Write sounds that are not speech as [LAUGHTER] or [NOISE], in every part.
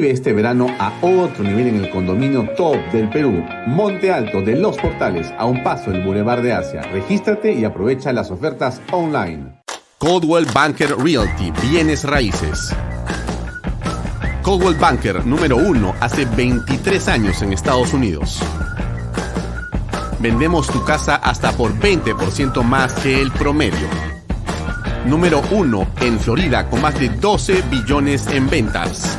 Vive este verano a otro nivel en el condominio top del Perú, Monte Alto de Los Portales, a un paso del Boulevard de Asia. Regístrate y aprovecha las ofertas online. Coldwell Banker Realty, bienes raíces. Coldwell Banker número uno hace 23 años en Estados Unidos. Vendemos tu casa hasta por 20% más que el promedio. Número uno en Florida con más de 12 billones en ventas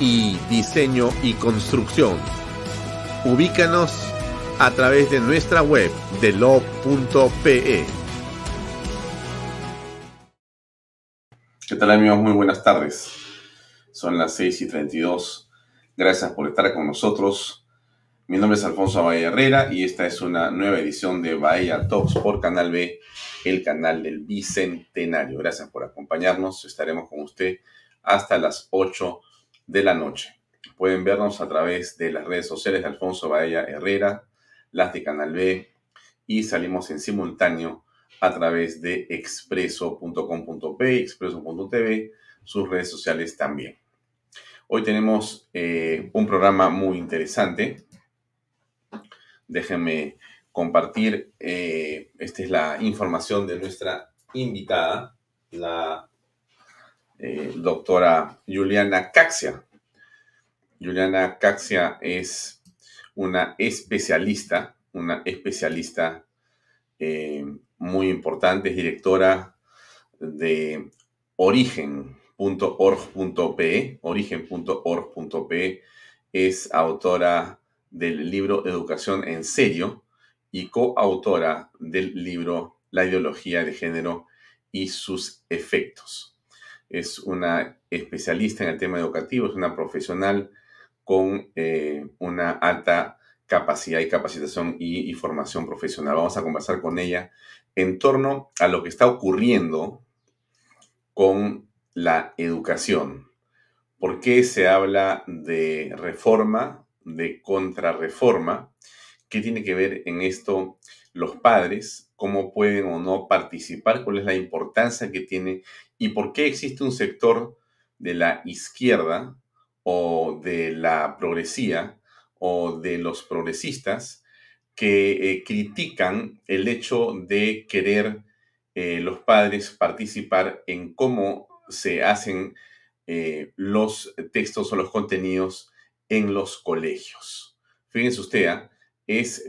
y diseño y construcción. Ubícanos a través de nuestra web de lo.pe. ¿Qué tal amigos? Muy buenas tardes. Son las 6 y 32. Gracias por estar con nosotros. Mi nombre es Alfonso Bahía Herrera y esta es una nueva edición de Bahía Talks por Canal B, el canal del Bicentenario. Gracias por acompañarnos. Estaremos con usted hasta las 8 de la noche. Pueden vernos a través de las redes sociales de Alfonso Baella Herrera, las de Canal B y salimos en simultáneo a través de expreso.com.p, expreso.tv, sus redes sociales también. Hoy tenemos eh, un programa muy interesante. Déjenme compartir, eh, esta es la información de nuestra invitada, la eh, doctora Juliana Caxia. Juliana Caxia es una especialista, una especialista eh, muy importante, es directora de origen.org.pe, origen.org.pe, es autora del libro Educación en Serio y coautora del libro La ideología de género y sus efectos es una especialista en el tema educativo, es una profesional con eh, una alta capacidad y capacitación y, formación profesional. Vamos a conversar con ella en torno a lo que está ocurriendo con la educación. ¿Por qué se habla de reforma, de contrarreforma? ¿Qué tiene que ver en esto los padres? ¿Cómo pueden o no participar? ¿Cuál es la importancia que tiene y por qué existe un sector de la izquierda o de la progresía o de los progresistas que eh, critican el hecho de querer eh, los padres participar en cómo se hacen eh, los textos o los contenidos en los colegios. Fíjense usted, ¿ah? es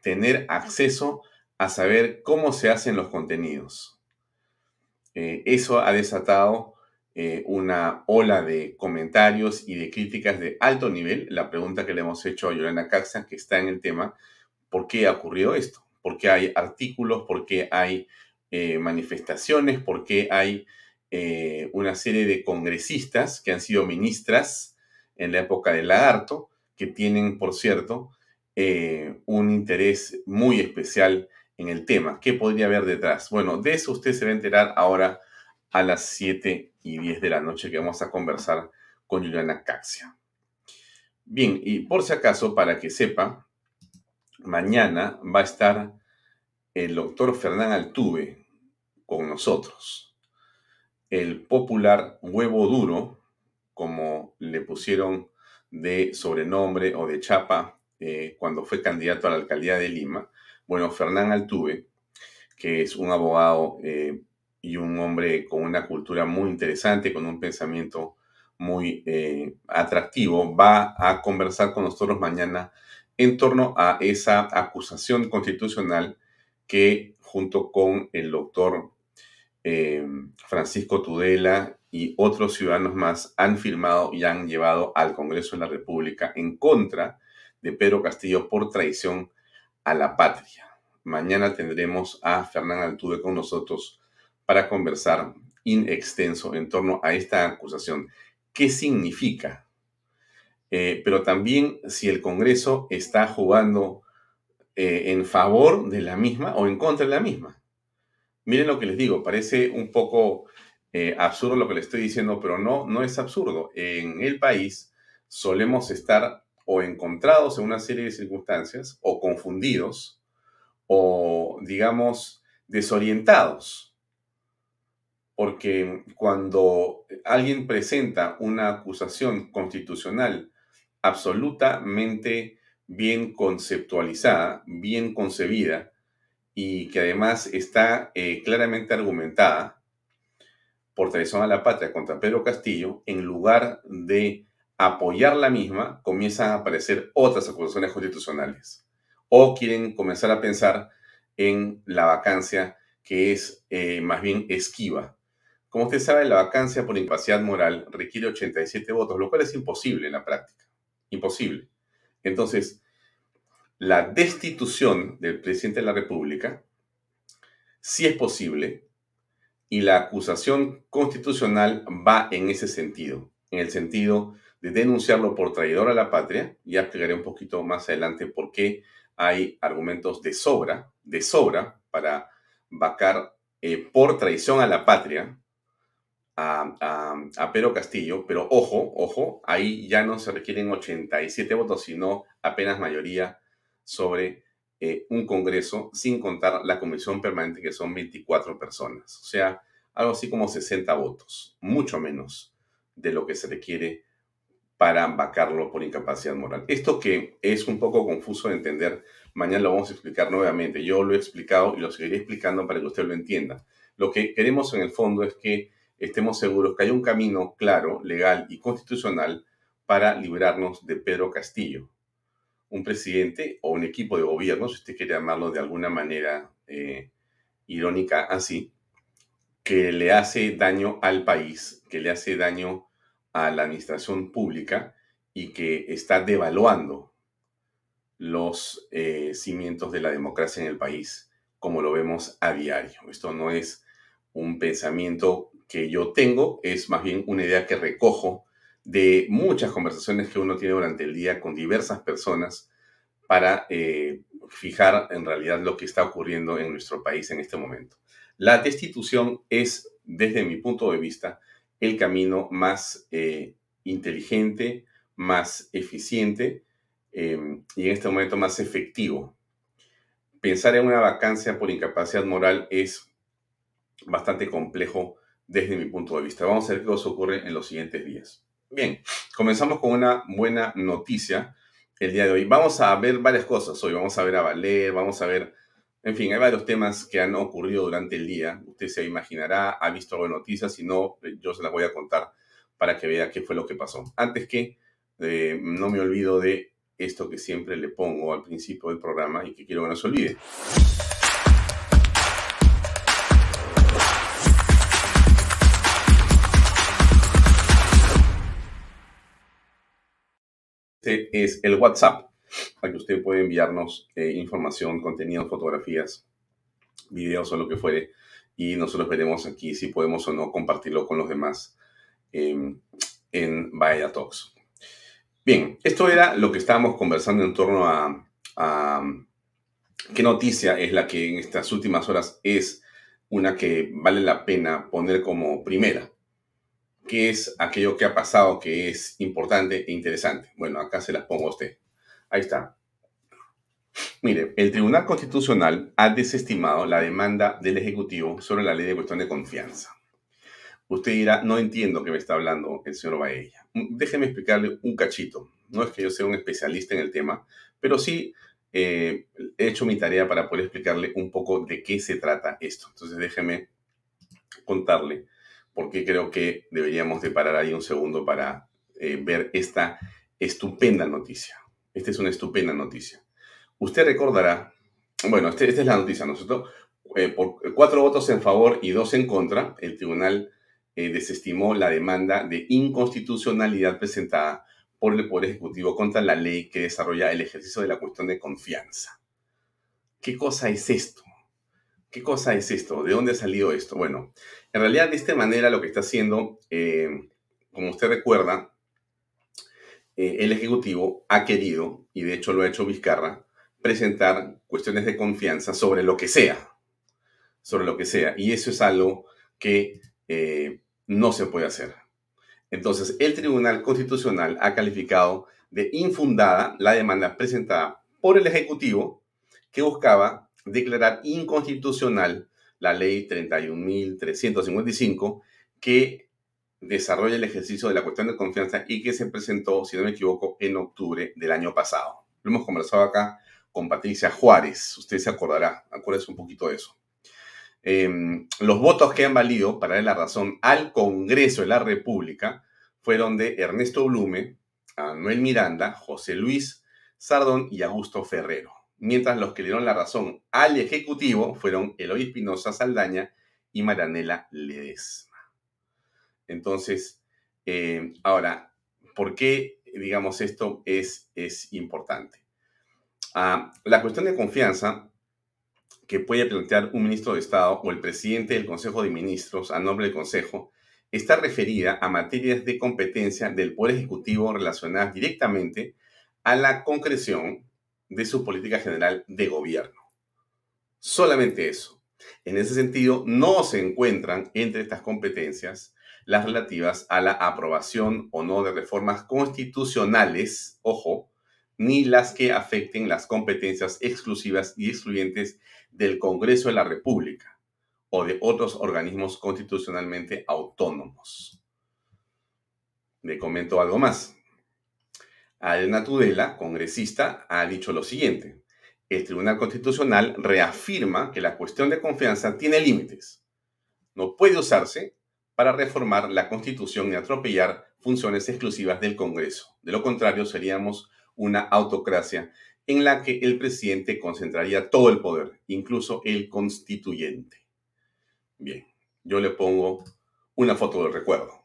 tener acceso a saber cómo se hacen los contenidos eh, eso ha desatado eh, una ola de comentarios y de críticas de alto nivel. La pregunta que le hemos hecho a Yolanda Caxa, que está en el tema, ¿por qué ha ocurrido esto? ¿Por qué hay artículos? ¿Por qué hay eh, manifestaciones? ¿Por qué hay una serie de congresistas que han sido ministras en la época del lagarto, que tienen, por cierto, un interés muy especial en el tema. ¿Qué podría haber detrás? Bueno, de eso usted se va a enterar ahora a las 7 y 10 de la noche que vamos a conversar con Juliana Caxia. Bien, y por si acaso, para que sepa, mañana va a estar el doctor Fernán Altuve con nosotros. El popular huevo duro, como le pusieron de sobrenombre o de chapa eh, cuando fue candidato a la alcaldía de Lima, bueno, Fernán Altuve, que es un abogado eh, y un hombre con una cultura muy interesante, con un pensamiento muy eh, atractivo, va a conversar con nosotros mañana en torno a esa acusación constitucional que junto con el doctor eh, Francisco Tudela y otros ciudadanos más han firmado y han llevado al Congreso de la República en contra de Pedro Castillo por traición a la patria. Mañana tendremos a Fernán Altuve con nosotros para conversar in extenso en torno a esta acusación. qué significa, eh, pero también si el Congreso está jugando eh, en favor de la misma o en contra de la misma. Miren lo que les digo, parece un poco eh, absurdo lo que les estoy diciendo, pero no, no es absurdo. En el país solemos estar o encontrados en una serie de circunstancias o confundidos o, digamos, desorientados. Porque cuando alguien presenta una acusación constitucional absolutamente bien conceptualizada, bien concebida y que además está eh, claramente argumentada por traición a la patria contra Pedro Castillo, en lugar de apoyar la misma, comienzan a aparecer otras acusaciones constitucionales. O quieren comenzar a pensar en la vacancia que es eh, más bien esquiva. Como usted sabe, la vacancia por incapacidad moral requiere 87 votos, lo cual es imposible en la práctica. Imposible. Entonces, la destitución del presidente de la República sí es posible y la acusación constitucional va en ese sentido, en el sentido de denunciarlo por traidor a la patria. Ya explicaré un poquito más adelante por qué hay argumentos de sobra, de sobra, para vacar eh, por traición a la patria a, a, Pedro Castillo, pero ojo, ojo, ahí ya no se requieren 87 votos, sino apenas mayoría sobre eh, un Congreso, sin contar la comisión permanente, que son 24 personas. O sea, algo así como 60 votos, mucho menos de lo que se requiere para vacarlo por incapacidad moral. Esto que es un poco confuso de entender, mañana lo vamos a explicar nuevamente. Yo lo he explicado y lo seguiré explicando para que usted lo entienda. Lo que queremos en el fondo es que estemos seguros que hay un camino claro, legal y constitucional para librarnos de Pedro Castillo, un presidente o un equipo de gobierno, si usted quiere llamarlo de alguna manera eh, irónica así, que le hace daño al país, que le hace daño a la administración pública y que está devaluando los eh, cimientos de la democracia en el país, como lo vemos a diario. Esto no es un pensamiento que yo tengo, es más bien una idea que recojo de muchas conversaciones que uno tiene durante el día con diversas personas para eh, fijar en realidad lo que está ocurriendo en nuestro país en este momento. La destitución es, desde mi punto de vista, el camino más eh, inteligente, más eficiente em, y en este momento más efectivo. Pensar en una vacancia por incapacidad moral es bastante complejo desde mi punto de vista. Vamos a ver qué os ocurre en los siguientes días. Bien, comenzamos con una buena noticia el día de hoy. Vamos a ver varias cosas hoy. Vamos a ver a Valer, vamos a ver, en fin, hay varios temas que han ocurrido durante el día. Usted se imaginará, ha visto algo de noticias, si no, yo se las voy a contar para que vea qué fue lo que pasó. Antes que eh, no me olvido de esto que siempre le pongo al principio del programa y que quiero que no se olvide. Este es el WhatsApp, al que usted puede enviarnos eh, información, contenido, fotografías, videos o lo que fuere. Y nosotros veremos aquí si podemos o no compartirlo con los demás em, en Vaya Talks. Bien, esto era lo que estábamos conversando en torno a, a qué noticia es la que en estas últimas horas es una que vale la pena poner como primera qué es aquello que ha pasado que es importante e interesante. Bueno, acá se las pongo a usted. Ahí está. Mire, el Tribunal Constitucional ha desestimado la demanda del Ejecutivo sobre la ley de cuestión de confianza. Usted dirá, no entiendo qué me está hablando el señor Baella. Déjeme explicarle un cachito. No es que yo sea un especialista en el tema, pero sí eh, he hecho mi tarea para poder explicarle un poco de qué se trata esto. Entonces déjeme contarle porque creo que deberíamos de parar ahí un segundo para eh, ver esta estupenda noticia. Esta es una estupenda noticia. Usted recordará, bueno, este, esta es la noticia, nosotros, eh, por cuatro votos en favor y dos en contra, el tribunal eh, desestimó la demanda de inconstitucionalidad presentada por el Poder Ejecutivo contra la ley que desarrolla el ejercicio de la cuestión de confianza. ¿Qué cosa es esto? ¿Qué cosa es esto? ¿De dónde ha salido esto? Bueno, en realidad de esta manera lo que está haciendo, eh, como usted recuerda, eh, el Ejecutivo ha querido, y de hecho lo ha hecho Vizcarra, presentar cuestiones de confianza sobre lo que sea, sobre lo que sea. Y eso es algo que eh, no se puede hacer. Entonces, el Tribunal Constitucional ha calificado de infundada la demanda presentada por el Ejecutivo que buscaba declarar inconstitucional la ley 31.355 que desarrolla el ejercicio de la cuestión de confianza y que se presentó, si no me equivoco, en octubre del año pasado. Lo hemos conversado acá con Patricia Juárez, usted se acordará, acuérdese un poquito de eso. Em, los votos que han valido para dar la razón al Congreso de la República fueron de Ernesto Blume, Manuel Miranda, José Luis Sardón y Augusto Ferrero. Mientras los que le dieron la razón al Ejecutivo fueron Eloy Espinosa Saldaña y Maranela Ledesma. Entonces, eh, ahora, ¿por qué, digamos, esto es, es importante? Ah, la cuestión de confianza que puede plantear un ministro de Estado o el presidente del Consejo de Ministros a nombre del Consejo está referida a materias de competencia del Poder Ejecutivo relacionadas directamente a la concreción de su política general de gobierno. Solamente eso. En ese sentido, no se encuentran entre estas competencias las relativas a la aprobación o no de reformas constitucionales, ojo, ni las que afecten las competencias exclusivas y excluyentes del Congreso de la República o de otros organismos constitucionalmente autónomos. Le comento algo más. Adriana Tudela, congresista, ha dicho lo siguiente. El Tribunal Constitucional reafirma que la cuestión de confianza tiene límites. No puede usarse para reformar la Constitución y atropellar funciones exclusivas del Congreso. De lo contrario, seríamos una autocracia en la que el presidente concentraría todo el poder, incluso el constituyente. Bien, yo le pongo una foto del recuerdo.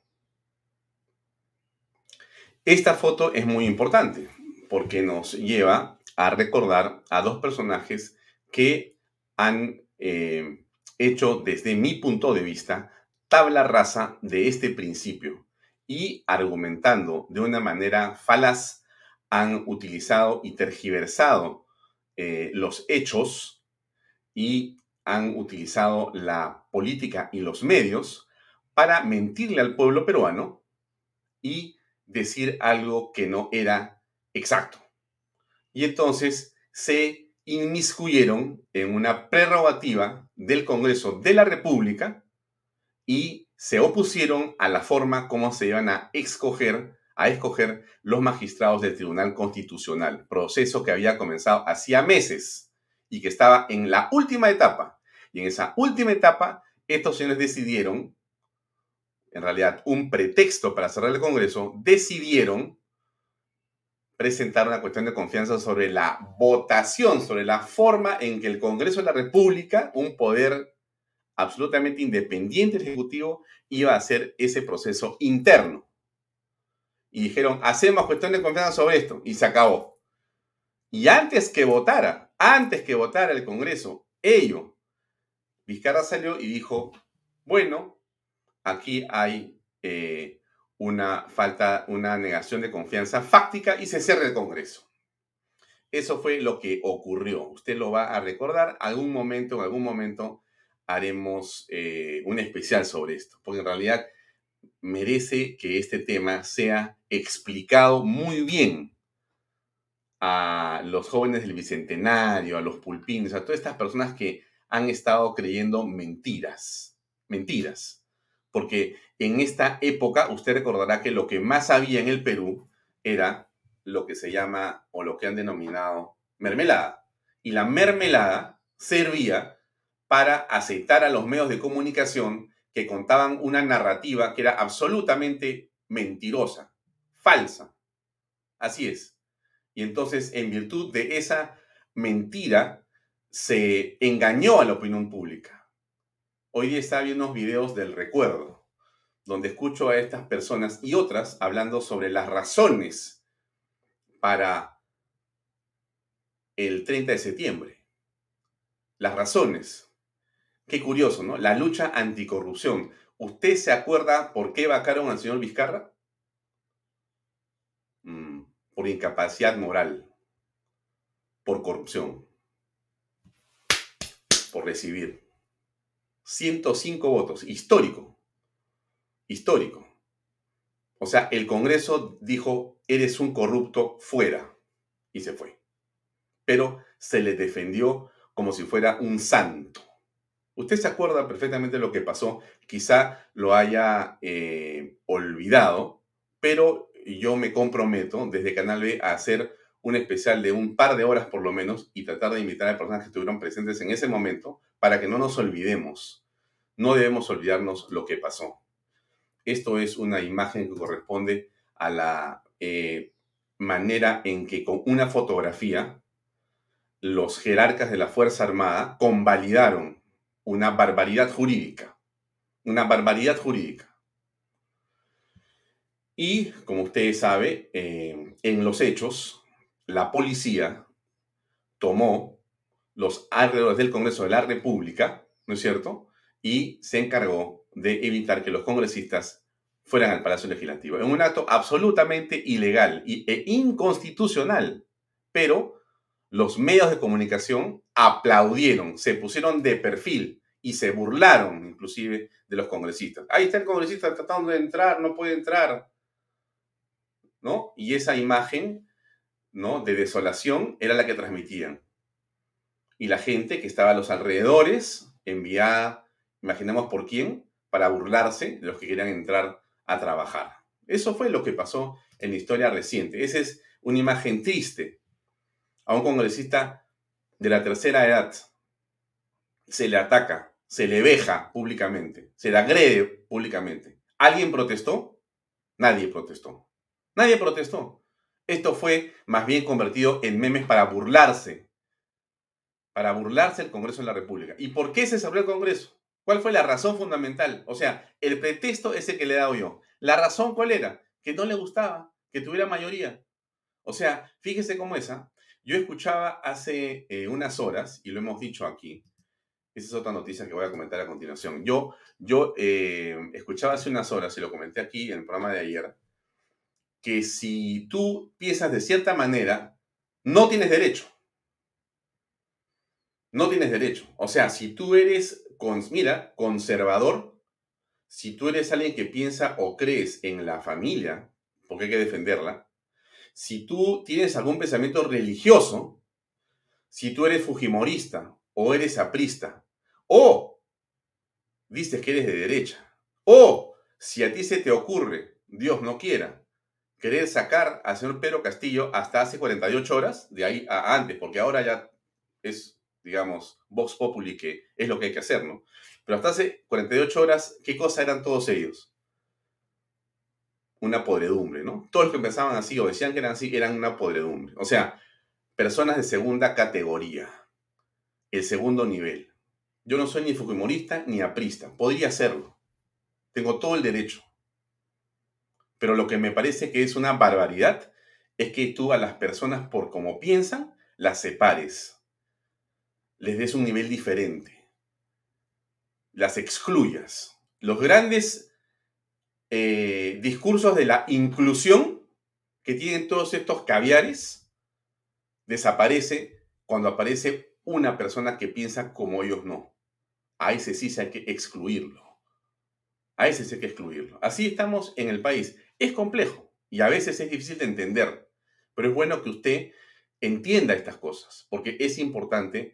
Esta foto es muy importante porque nos lleva a recordar a dos personajes que han eh, hecho desde mi punto de vista tabla rasa de este principio y argumentando de una manera falaz han utilizado y tergiversado eh, los hechos y han utilizado la política y los medios para mentirle al pueblo peruano y decir algo que no era exacto. Y entonces se inmiscuyeron en una prerrogativa del Congreso de la República y se opusieron a la forma como se iban a escoger a escoger los magistrados del Tribunal Constitucional, proceso que había comenzado hacía meses y que estaba en la última etapa. Y en esa última etapa, estos señores decidieron, en realidad un pretexto para cerrar el Congreso, decidieron presentar una cuestión de confianza sobre la votación, sobre la forma en que el Congreso de la República, un poder absolutamente independiente del Ejecutivo, iba a hacer ese proceso interno y dijeron, hacemos cuestión de confianza sobre esto, y se acabó. Y antes que votara, antes que votara el Congreso, ello, Vizcarra salió y dijo, bueno, aquí hay eh, una falta, una negación de confianza fáctica y se cierra el Congreso. Eso fue lo que ocurrió. Usted lo va a recordar. Algún momento, en algún momento, haremos eh, un especial sobre esto, porque en realidad merece que este tema sea explicado muy bien a los jóvenes del Bicentenario, a los pulpines, a todas estas personas que han estado creyendo mentiras, mentiras. Porque en esta época usted recordará que lo que más había en el Perú era lo que se llama o lo que han denominado mermelada. Y la mermelada servía para aceitar a los medios de comunicación que contaban una narrativa que era absolutamente mentirosa, falsa. Así es. Y entonces, en virtud de esa mentira, se engañó a la opinión pública. Hoy día está viendo unos videos del recuerdo, donde escucho a estas personas y otras hablando sobre las razones para el 30 de septiembre. Las razones. Qué curioso, ¿no? La lucha anticorrupción. ¿Usted se acuerda por qué vacaron al señor Vizcarra? por incapacidad moral, por corrupción, por recibir. 105 votos, histórico, histórico. O sea, el Congreso dijo, eres un corrupto, fuera, y se fue. Pero se le defendió como si fuera un santo. Usted se acuerda perfectamente de lo que pasó, quizá lo haya eh, olvidado, pero yo me comprometo desde Canal B a hacer un especial de un par de horas por lo menos y tratar de invitar a personas que estuvieron presentes en ese momento para que no nos olvidemos. No debemos olvidarnos lo que pasó. Esto es una imagen que corresponde a la eh, manera en que con una fotografía los jerarcas de la Fuerza Armada convalidaron una barbaridad jurídica. Una barbaridad jurídica. Y, como usted sabe, eh, en los hechos, la policía tomó los alrededores del Congreso de la República, ¿no es cierto? Y se encargó de evitar que los congresistas fueran al Palacio Legislativo. En un acto absolutamente ilegal e inconstitucional. Pero los medios de comunicación aplaudieron, se pusieron de perfil y se burlaron inclusive de los congresistas. Ahí está el congresista tratando de entrar, no puede entrar. ¿no? Y esa imagen, ¿no? De desolación era la que transmitían. Y la gente que estaba a los alrededores, enviada, imaginemos por quién, para burlarse de los que querían entrar a trabajar. Eso fue lo que pasó en la historia reciente. Esa es una imagen triste. A un congresista de la tercera edad se le ataca, se le veja públicamente, se le agrede públicamente. ¿Alguien protestó? Nadie protestó. Nadie protestó. Esto fue más bien convertido en memes para burlarse. Para burlarse el Congreso de la República. ¿Y por qué se cerró el Congreso? ¿Cuál fue la razón fundamental? O sea, el pretexto ese que le he dado yo. ¿La razón cuál era? Que no le gustaba, que tuviera mayoría. O sea, fíjese cómo esa. Yo escuchaba hace eh, unas horas, y lo hemos dicho aquí, esa es otra noticia que voy a comentar a continuación. Yo, yo eh, escuchaba hace unas horas, y lo comenté aquí en el programa de ayer, que si tú piensas de cierta manera, no tienes derecho. No tienes derecho. O sea, si tú eres, mira, conservador, si tú eres alguien que piensa o crees en la familia, porque hay que defenderla, si tú tienes algún pensamiento religioso, si tú eres fujimorista o eres aprista, o dices que eres de derecha, o si a ti se te ocurre, Dios no quiera, querer sacar al señor Pedro Castillo hasta hace 48 horas, de ahí a antes, porque ahora ya es, digamos, Vox Populi, que es lo que hay que hacer, ¿no? Pero hasta hace 48 horas, ¿qué cosa eran todos ellos? Una podredumbre, ¿no? Todos los que pensaban así o decían que eran así, eran una podredumbre. O sea, personas de segunda categoría, el segundo nivel. Yo no soy ni fujimorista ni aprista, podría serlo. Tengo todo el derecho. Pero lo que me parece que es una barbaridad es que tú a las personas por como piensan, las separes. Les des un nivel diferente. Las excluyas. Los grandes eh, discursos de la inclusión que tienen todos estos caviares desaparece cuando aparece una persona que piensa como ellos no. A ese sí se hay que excluirlo. A ese sí hay que excluirlo. Así estamos en el país. Es complejo y a veces es difícil de entender, pero es bueno que usted entienda estas cosas, porque es importante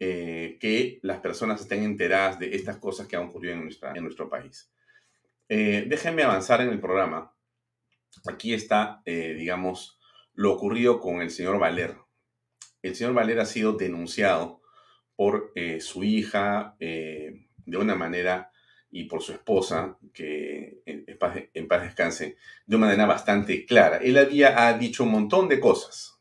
eh, que las personas estén enteradas de estas cosas que han ocurrido en, en nuestro país. Eh, déjenme avanzar en el programa. Aquí está, eh, digamos, lo ocurrido con el señor Valer. El señor Valer ha sido denunciado por su hija de una manera y por su esposa, que en paz, en paz descanse, de una manera bastante clara. Él había ha dicho un montón de cosas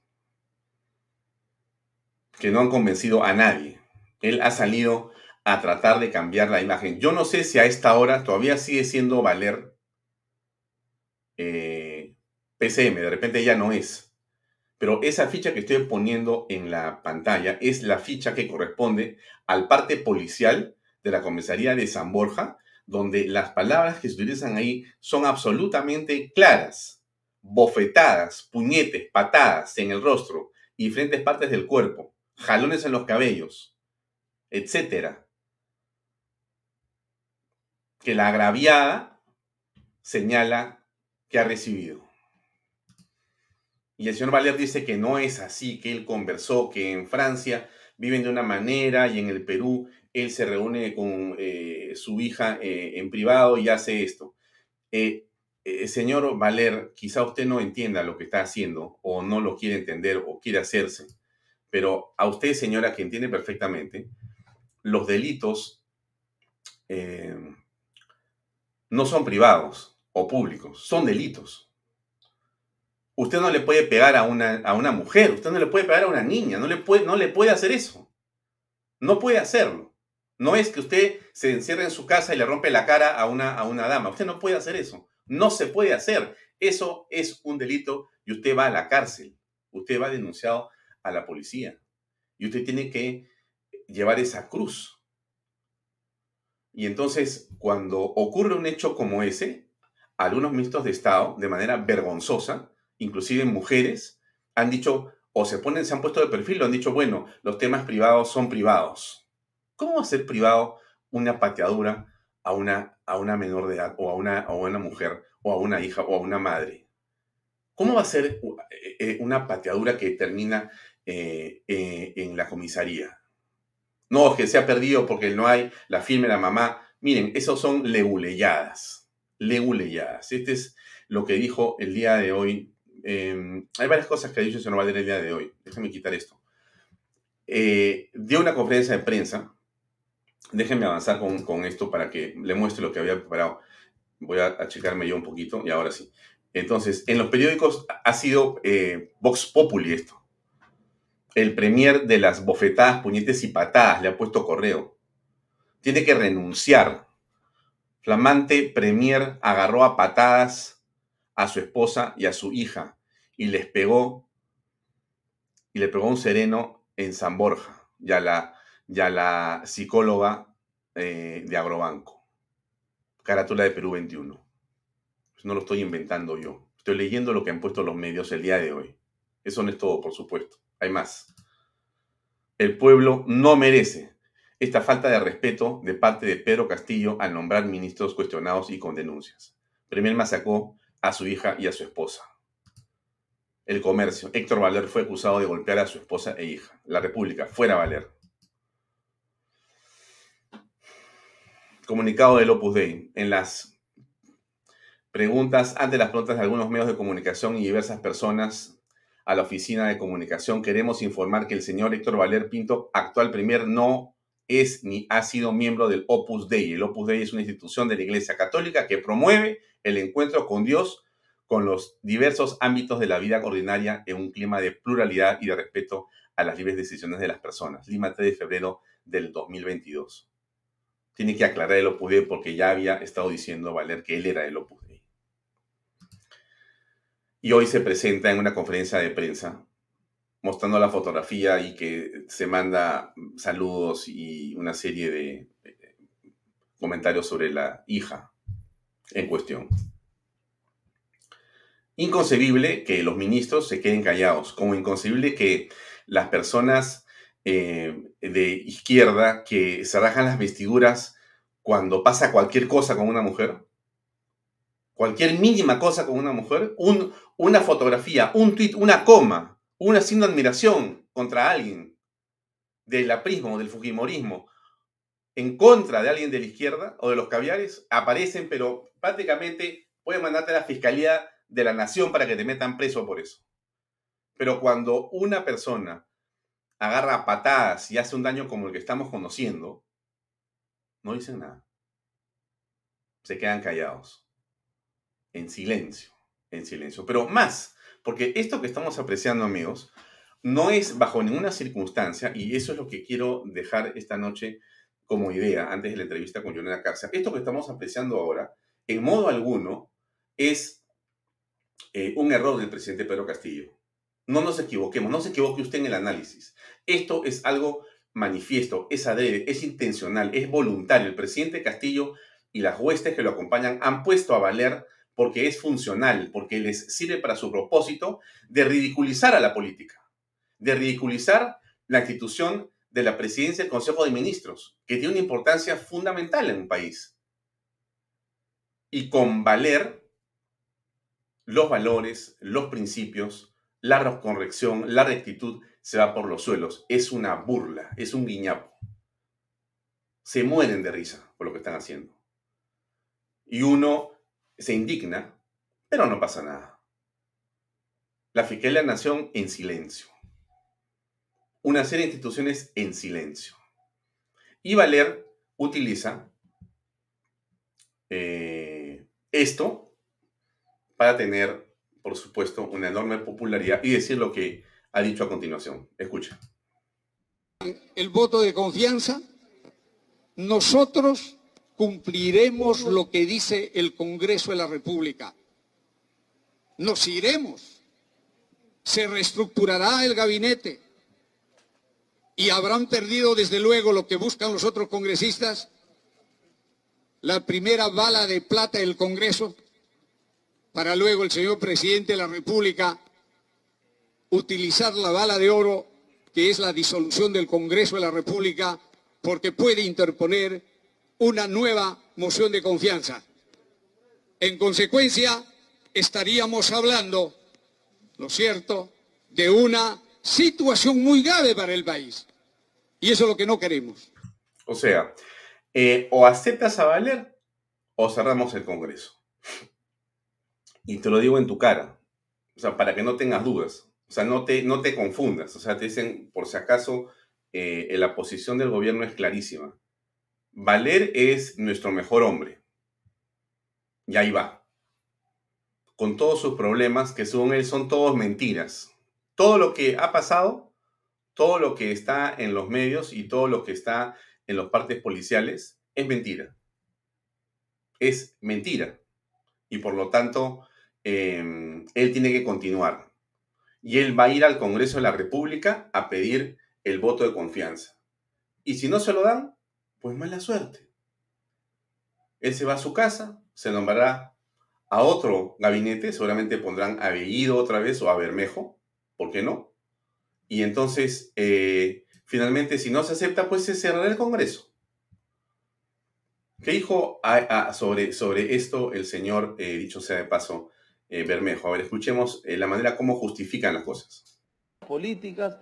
que no han convencido a nadie. Él ha salido a tratar de cambiar la imagen. Yo no sé si a esta hora todavía sigue siendo Valer eh, PCM, de repente ya no es. Pero esa ficha que estoy poniendo en la pantalla es la ficha que corresponde al parte policial de la comisaría de San Borja, donde las palabras que se utilizan ahí son absolutamente claras. bofetadas, puñetes, patadas en el rostro y diferentes partes del cuerpo, jalones en los cabellos, etcétera, que la agraviada señala que ha recibido. Y el señor Valer dice que no es así, que él conversó, que en Francia viven de una manera y en el Perú él se reúne con eh, su hija eh, en privado y hace esto. Eh, señor Valer, quizá usted no entienda lo que está haciendo o no lo quiere entender o quiere hacerse, pero a usted, señora, que entiende perfectamente, los delitos no son privados o públicos, son delitos. Usted no le puede pegar a una, a una mujer, usted no le puede pegar a una niña, no le, puede, no le puede hacer eso. No puede hacerlo. No es que usted se encierre en su casa y le rompe la cara a una, a una dama. Usted no puede hacer eso. No se puede hacer. Eso es un delito y usted va a la cárcel. Usted va denunciado a la policía. Y usted tiene que llevar esa cruz. Y entonces, cuando ocurre un hecho como ese, algunos ministros de Estado, de manera vergonzosa, inclusive mujeres, han dicho, o se ponen, se han puesto de perfil, lo han dicho, bueno, los temas privados son privados. ¿Cómo va a ser privado una pateadura a una, a una menor de edad, o a una, a una mujer, o a una hija, o a una madre? ¿Cómo va a ser eh, eh, una pateadura que termina eh, en la comisaría? No, que se ha perdido porque no hay la firme la mamá. Miren, esos son leguleyadas. Leguleyadas. Este es lo que dijo el día de hoy. Em, hay varias cosas que ha dicho el señor el día de hoy. Déjenme quitar esto. Eh, dio una conferencia de prensa. Déjenme avanzar con, esto para que le muestre lo que había preparado. Voy a achicarme yo un poquito y ahora sí. Entonces, en los periódicos ha sido eh, Vox Populi esto el premier de las bofetadas, puñetes y patadas le ha puesto correo. Tiene que renunciar. Flamante premier agarró a patadas a su esposa y a su hija y les pegó y le pegó un sereno en San Borja y a la, la psicóloga eh, de Agrobanco. Carátula de Perú 21. No lo estoy inventando yo. Estoy leyendo lo que han puesto los medios el día de hoy. Eso no es todo, por supuesto. Hay más. El pueblo no merece esta falta de respeto de parte de Pedro Castillo al nombrar ministros cuestionados y con denuncias. Premier masacó a su hija y a su esposa. El comercio. Héctor Valer fue acusado de golpear a su esposa e hija. La República. Fuera Valer. Comunicado del Opus Dei. En las preguntas, ante las preguntas de algunos medios de comunicación y diversas personas a la Oficina de Comunicación. Queremos informar que el señor Héctor Valer Pinto, actual premier, no es ni ha sido miembro del Opus Dei. El Opus Dei es una institución de la Iglesia Católica que promueve el encuentro con Dios con los diversos ámbitos de la vida ordinaria en un clima de pluralidad y de respeto a las libres decisiones de las personas. Lima 3 de febrero del 2022. Tiene que aclarar el Opus Dei porque ya había estado diciendo Valer que él era el Opus Dei y hoy se presenta en una conferencia de prensa mostrando la fotografía y que se manda saludos y una serie de comentarios sobre la hija en cuestión. Inconcebible que los ministros se queden callados, como inconcebible que las personas eh, de izquierda que se rajan las vestiduras cuando pasa cualquier cosa con una mujer, cualquier mínima cosa con una mujer, un, una fotografía, un tweet, una coma, una signo de admiración contra alguien del aprismo, del fujimorismo, en contra de alguien de la izquierda o de los caviares, aparecen, pero prácticamente pueden mandarte a la Fiscalía de la Nación para que te metan preso por eso. Pero cuando una persona agarra patadas y hace un daño como el que estamos conociendo, no dicen nada. Se quedan callados, en silencio en silencio. Pero más, porque esto que estamos apreciando, amigos, no es bajo ninguna circunstancia, y eso es lo que quiero dejar esta noche como idea antes de la entrevista con Jonathan Carza. Esto que estamos apreciando ahora, en modo alguno, es eh, un error del presidente Pedro Castillo. No nos equivoquemos, no se equivoque usted en el análisis. Esto es algo manifiesto, es adrede, es intencional, es voluntario. El presidente Castillo y las huestes que lo acompañan han puesto a valer porque es funcional, porque les sirve para su propósito de ridiculizar a la política, de ridiculizar la institución de la presidencia del Consejo de Ministros, que tiene una importancia fundamental en un país. Y con valer los valores, los principios, la corrección, la rectitud, se va por los suelos. Es una burla, es un guiñapo. Se mueren de risa por lo que están haciendo. Y uno se indigna, pero no pasa nada. La Fiscalía la Nación en silencio. Una serie de instituciones en silencio. Y Valer utiliza eh, esto para tener, por supuesto, una enorme popularidad y decir lo que ha dicho a continuación. Escucha. El voto de confianza, nosotros cumpliremos lo que dice el Congreso de la República. Nos iremos, se reestructurará el gabinete y habrán perdido desde luego lo que buscan los otros congresistas, la primera bala de plata del Congreso, para luego el señor presidente de la República utilizar la bala de oro, que es la disolución del Congreso de la República, porque puede interponer una nueva moción de confianza. En consecuencia, estaríamos hablando, ¿no es cierto?, de una situación muy grave para el país. Y eso es lo que no queremos. O sea, eh, o aceptas a valer o cerramos el Congreso. Y te lo digo en tu cara, o sea, para que no tengas dudas, o sea, no te, no te confundas, o sea, te dicen, por si acaso, eh, la posición del gobierno es clarísima. Valer es nuestro mejor hombre. Y ahí va. Con todos sus problemas, que según él son todos mentiras. Todo lo que ha pasado, todo lo que está en los medios y todo lo que está en los partes policiales es mentira. Es mentira. Y por lo tanto, em, él tiene que continuar. Y él va a ir al Congreso de la República a pedir el voto de confianza. Y si no se lo dan, pues mala suerte. Él se va a su casa, se nombrará a otro gabinete, seguramente pondrán a Bellido otra vez o a Bermejo, ¿por qué no? Y entonces, eh, finalmente, si no se acepta, pues se cerrará el Congreso. ¿Qué dijo sobre, sobre esto el señor, eh, dicho sea de paso, eh, Bermejo? A ver, escuchemos la manera como justifican las cosas. Políticas,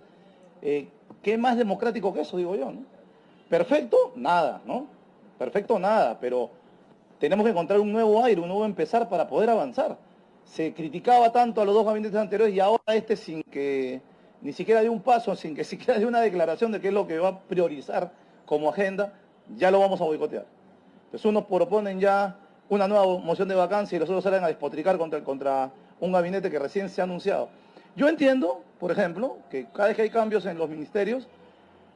¿qué más democrático que eso, digo yo? ¿no? Perfecto, nada, ¿no? Perfecto, nada, pero tenemos que encontrar un nuevo aire, un nuevo empezar para poder avanzar. Se criticaba tanto a los dos gabinetes anteriores y ahora este sin que ni siquiera dé un paso, sin que [LAUGHS] siquiera dé una declaración de qué es lo que va a priorizar como agenda, ya lo vamos a boicotear. Entonces unos proponen ya una nueva moción de vacancia y los otros salen a despotricar contra, contra un gabinete que recién se ha anunciado. Yo entiendo, por ejemplo, que cada vez que hay cambios en los ministerios,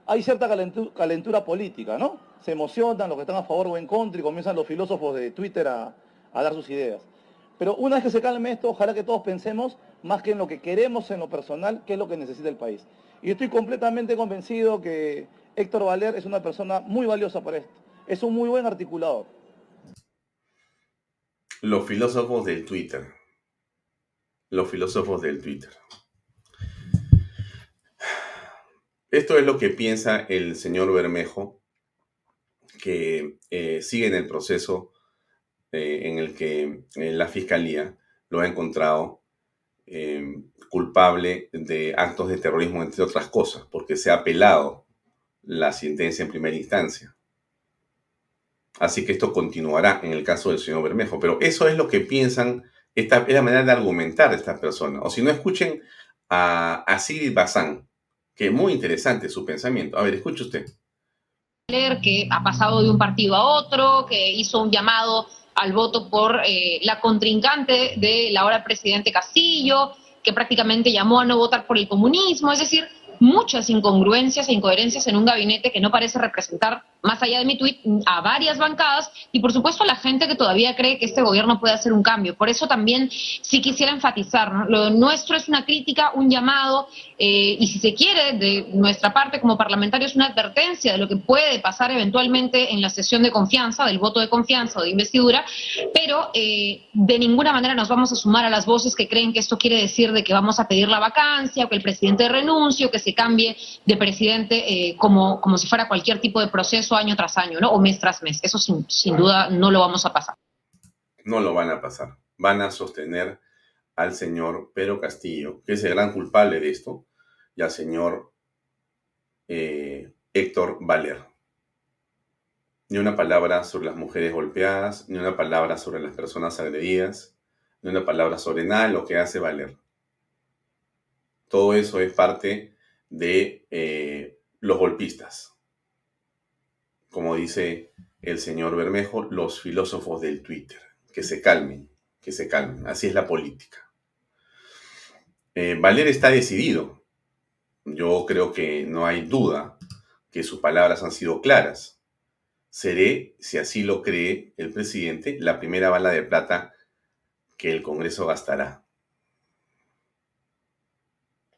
hay cierta calentura, política, ¿no? Se emocionan los que están a favor o en contra y comienzan los filósofos de Twitter a, dar sus ideas. Pero una vez que se calme esto, ojalá que todos pensemos más que en lo que queremos en lo personal, qué es lo que necesita el país. Y estoy completamente convencido que Héctor Valer es una persona muy valiosa para esto. Es un muy buen articulador. Los filósofos del Twitter. Los filósofos del Twitter. Esto es lo que piensa el señor Bermejo, que eh, sigue en el proceso eh, en el que eh, la fiscalía lo ha encontrado culpable de actos de terrorismo, entre otras cosas, porque se ha apelado la sentencia en primera instancia. Así que esto continuará en el caso del señor Bermejo. Pero eso es lo que piensan, esta es la manera de argumentar de estas personas. O si no, escuchen a, a Bazán, que muy interesante su pensamiento. A ver, escuche usted. Que ha pasado de un partido a otro, que hizo un llamado al voto por eh, la contrincante de la ahora presidente Castillo, que prácticamente llamó a no votar por el comunismo, es decir, muchas incongruencias e incoherencias en un gabinete que no parece representar más allá de mi tweet, a varias bancadas y por supuesto a la gente que todavía cree que este gobierno puede hacer un cambio. Por eso también sí quisiera enfatizar, lo nuestro es una crítica, un llamado eh, y si se quiere, de nuestra parte como parlamentarios, una advertencia de lo que puede pasar eventualmente en la sesión de confianza, del voto de confianza o de investidura, pero eh, de ninguna manera nos vamos a sumar a las voces que creen que esto quiere decir de que vamos a pedir la vacancia o que el presidente renuncie o que se cambie de presidente eh, como, como si fuera cualquier tipo de proceso año tras año, ¿no? O mes tras mes. Eso sin, duda no lo vamos a pasar. No lo van a pasar. Van a sostener al señor Pedro Castillo, que es el gran culpable de esto, y al señor eh, Héctor Valer. Ni una palabra sobre las mujeres golpeadas, ni una palabra sobre las personas agredidas, ni una palabra sobre nada lo que hace Valer. Todo eso es parte de eh, los golpistas. Como dice el señor Bermejo, los filósofos del Twitter. Que se calmen, que se calmen. Así es la política. Eh, Valer está decidido yo creo que no hay duda que sus palabras han sido claras. Seré, si así lo cree el presidente, la primera bala de plata que el Congreso gastará.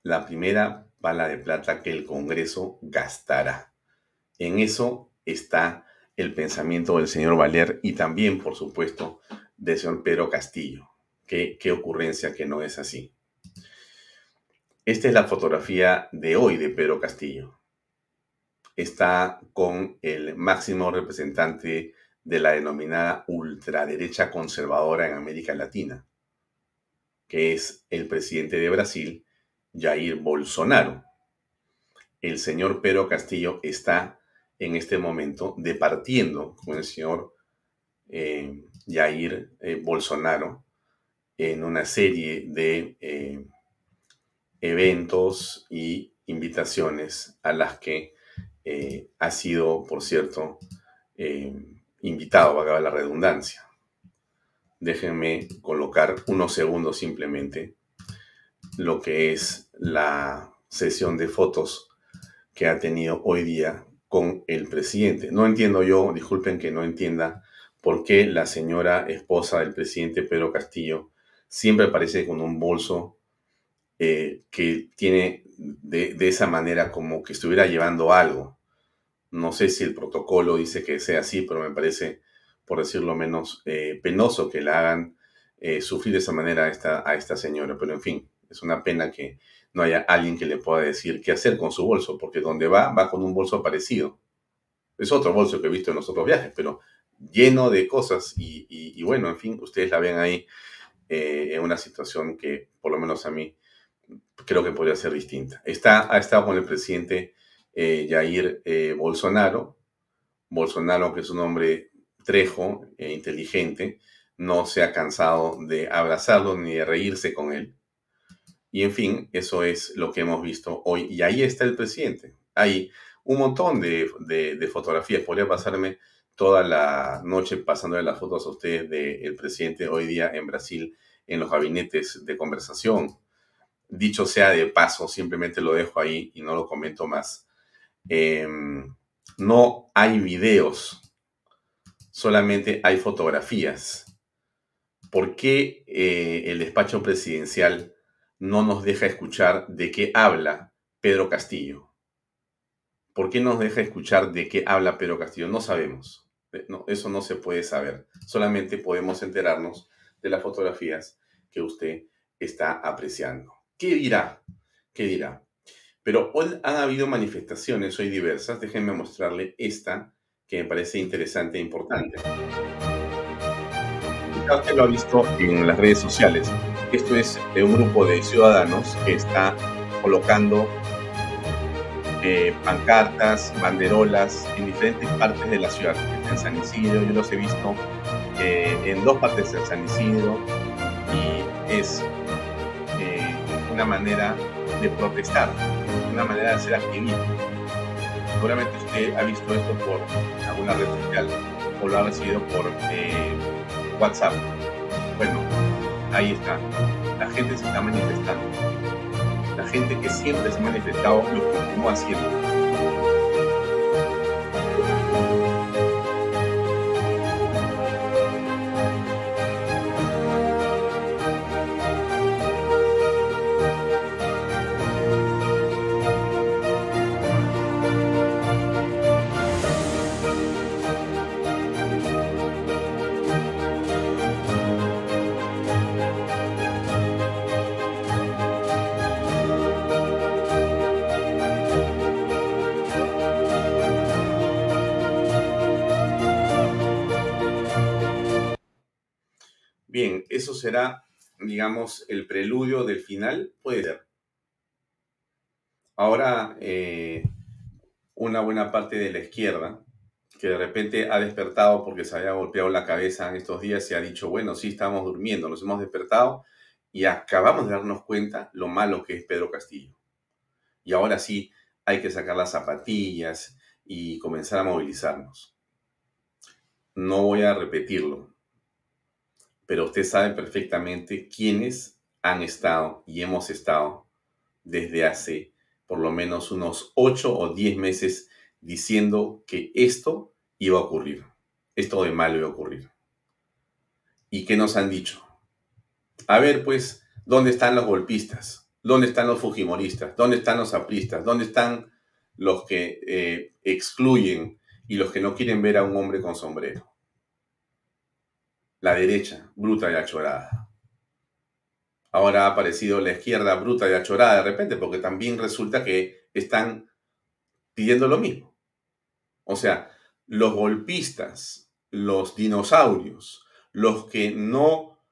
La primera bala de plata que el Congreso gastará. En eso está el pensamiento del señor Valer y también, por supuesto, del señor Pedro Castillo. Qué, qué ocurrencia que no es así. Esta es la fotografía de hoy de Pedro Castillo. Está con el máximo representante de la denominada ultraderecha conservadora en América Latina, que es el presidente de Brasil, Jair Bolsonaro. El señor Pedro Castillo está en este momento departiendo con el señor eh, Jair eh, Bolsonaro en una serie de eh, eventos y invitaciones a las que eh, ha sido, por cierto, eh, invitado, valga la redundancia. Déjenme colocar unos segundos simplemente lo que es la sesión de fotos que ha tenido hoy día con el presidente. No entiendo yo, disculpen que no entienda por qué la señora esposa del presidente Pedro Castillo siempre aparece con un bolso eh, que tiene de, esa manera como que estuviera llevando algo. No sé si el protocolo dice que sea así, pero me parece, por decirlo menos, eh, penoso que la hagan eh, sufrir de esa manera a esta, a esta señora. Pero en fin, es una pena que no haya alguien que le pueda decir qué hacer con su bolso, porque donde va, va con un bolso parecido. Es otro bolso que he visto en los otros viajes, pero lleno de cosas y, bueno, en fin, ustedes la ven ahí en una situación que por lo menos a mí creo que podría ser distinta. Está, ha estado con el presidente eh, Jair eh, Bolsonaro. Bolsonaro, que es un hombre trejo e inteligente, no se ha cansado de abrazarlo ni de reírse con él. Y en fin, eso es lo que hemos visto hoy. Y ahí está el presidente. Hay un montón de, de, fotografías. Podría pasarme toda la noche pasándole las fotos a ustedes del presidente hoy día en Brasil en los gabinetes de conversación, Dicho sea de paso, simplemente lo dejo ahí y no lo comento más. Em, no hay videos, solamente hay fotografías. ¿Por qué eh, el despacho presidencial no nos deja escuchar de qué habla Pedro Castillo? ¿Por qué nos deja escuchar de qué habla Pedro Castillo? No sabemos. Eh, eso no se puede saber. Solamente podemos enterarnos de las fotografías que usted está apreciando. ¿Qué dirá? ¿Qué dirá? Pero hoy han habido manifestaciones hoy diversas. Déjenme mostrarle esta que me parece interesante e importante. Usted lo ha visto en las redes sociales. Esto es de un grupo de ciudadanos que está colocando eh, pancartas, banderolas en diferentes partes de la ciudad. En San Isidro, yo los he visto eh, en dos partes de San Isidro y es una manera de protestar, una manera de ser activista. Seguramente usted ha visto esto por alguna red social o lo ha recibido por eh, WhatsApp. Bueno, ahí está. La gente se está manifestando. La gente que siempre se ha manifestado lo continúa haciendo. El preludio del final, puede ser. Ahora, eh, una buena parte de la izquierda, que de repente ha despertado porque se había golpeado la cabeza en estos días y ha dicho, bueno, sí, estamos durmiendo, nos hemos despertado y acabamos de darnos cuenta lo malo que es Pedro Castillo. Y ahora sí, hay que sacar las zapatillas y comenzar a movilizarnos. No voy a repetirlo, pero usted sabe perfectamente quiénes han estado y hemos estado desde hace por lo menos unos 8 o 10 meses diciendo que esto iba a ocurrir, esto de malo iba a ocurrir. ¿Y qué nos han dicho? A ver, pues, ¿dónde están los golpistas? ¿Dónde están los fujimoristas? ¿Dónde están los apristas? ¿Dónde están los que eh, excluyen y los que no quieren ver a un hombre con sombrero. La derecha, bruta y achorada. Ahora ha aparecido la izquierda bruta y achorada de repente, porque también resulta que están pidiendo lo mismo. O sea, los golpistas, los dinosaurios, los que no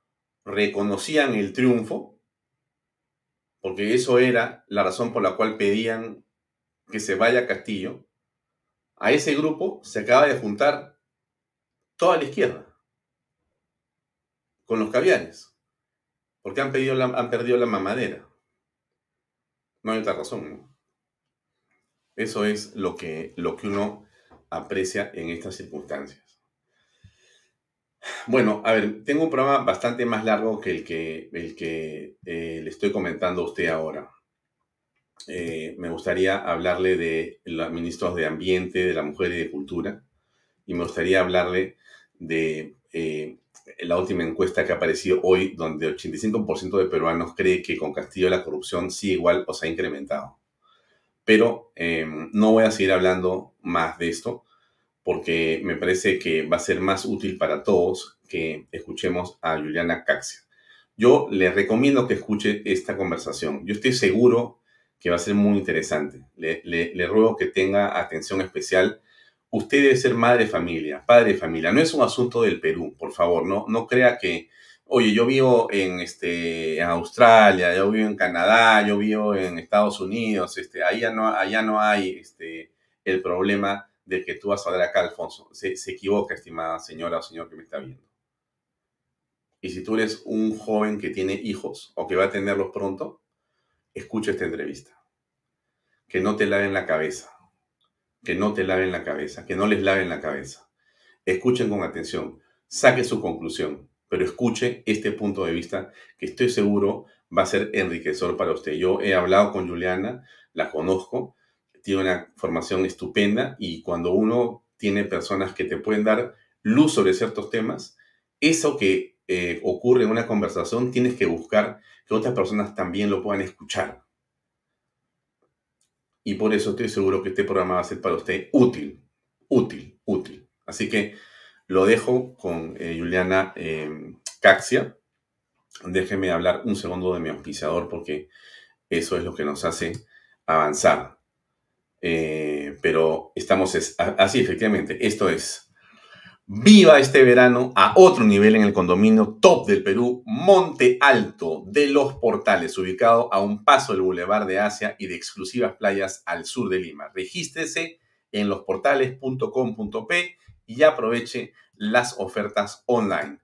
reconocían el triunfo, porque eso era la razón por la cual pedían que se vaya a Castillo, a ese grupo se acaba de juntar toda la izquierda con los caviares, porque han, han perdido la mamadera. No hay otra razón. Eso es lo que, lo que uno aprecia en estas circunstancias. Bueno, a ver, tengo un programa bastante más largo que el que, el que eh, le estoy comentando a usted ahora. Eh, me gustaría hablarle de los ministros de Ambiente, de la Mujer y de Cultura. Y me gustaría hablarle de eh, la última encuesta que ha aparecido hoy, donde 85% de peruanos cree que con Castillo la corrupción sigue igual o se ha incrementado. Pero em, no voy a seguir hablando más de esto porque me parece que va a ser más útil para todos que escuchemos a Juliana Caxia. Yo le recomiendo que escuche esta conversación. Yo estoy seguro que va a ser muy interesante. Le, ruego que tenga atención especial. Usted debe ser madre de familia, padre de familia. No es un asunto del Perú, por favor. No, no crea que, oye, yo vivo en, este, Australia, yo vivo en Canadá, yo vivo en Estados Unidos. Este, allá, no, allá no hay este, el problema de que tú vas a hablar acá, Alfonso. Se, se equivoca, estimada señora o señor que me está viendo. Y si tú eres un joven que tiene hijos o que va a tenerlos pronto, escucha esta entrevista. Que no te laven la cabeza. Que no te laven la cabeza. Que no les laven la cabeza. Escuchen con atención. Saque su conclusión. Pero escuche este punto de vista que estoy seguro va a ser enriquecedor para usted. Yo he hablado con Juliana, la conozco, tiene una formación estupenda y cuando uno tiene personas que te pueden dar luz sobre ciertos temas, eso que eh, ocurre en una conversación, tienes que buscar que otras personas también lo puedan escuchar. Y por eso estoy seguro que este programa va a ser para usted útil, útil, útil. Así que lo dejo con eh, Juliana eh, Caxia. Déjeme hablar un segundo de mi auspiciador porque eso es lo que nos hace avanzar. pero estamos así, efectivamente. Esto es Viva este verano a otro nivel en el condominio top del Perú, Monte Alto de los Portales, ubicado a un paso del Boulevard de Asia y de exclusivas playas al sur de Lima. Regístrese en losportales.com.p y aproveche las ofertas online.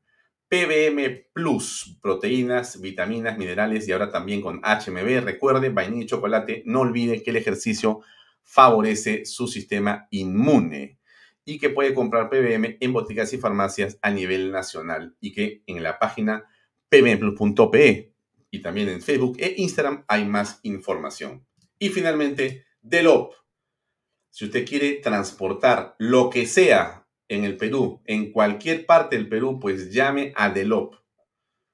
PBM Plus, proteínas, vitaminas, minerales y ahora también con HMB. Recuerde, vainilla y chocolate. No olvide que el ejercicio favorece su sistema inmune y que puede comprar PBM en boticas y farmacias a nivel nacional y que en la página pbmplus.pe y también en Facebook e Instagram hay más información. Y finalmente, Delop. Si usted quiere transportar lo que sea en el Perú, en cualquier parte del Perú, pues llame a Delop.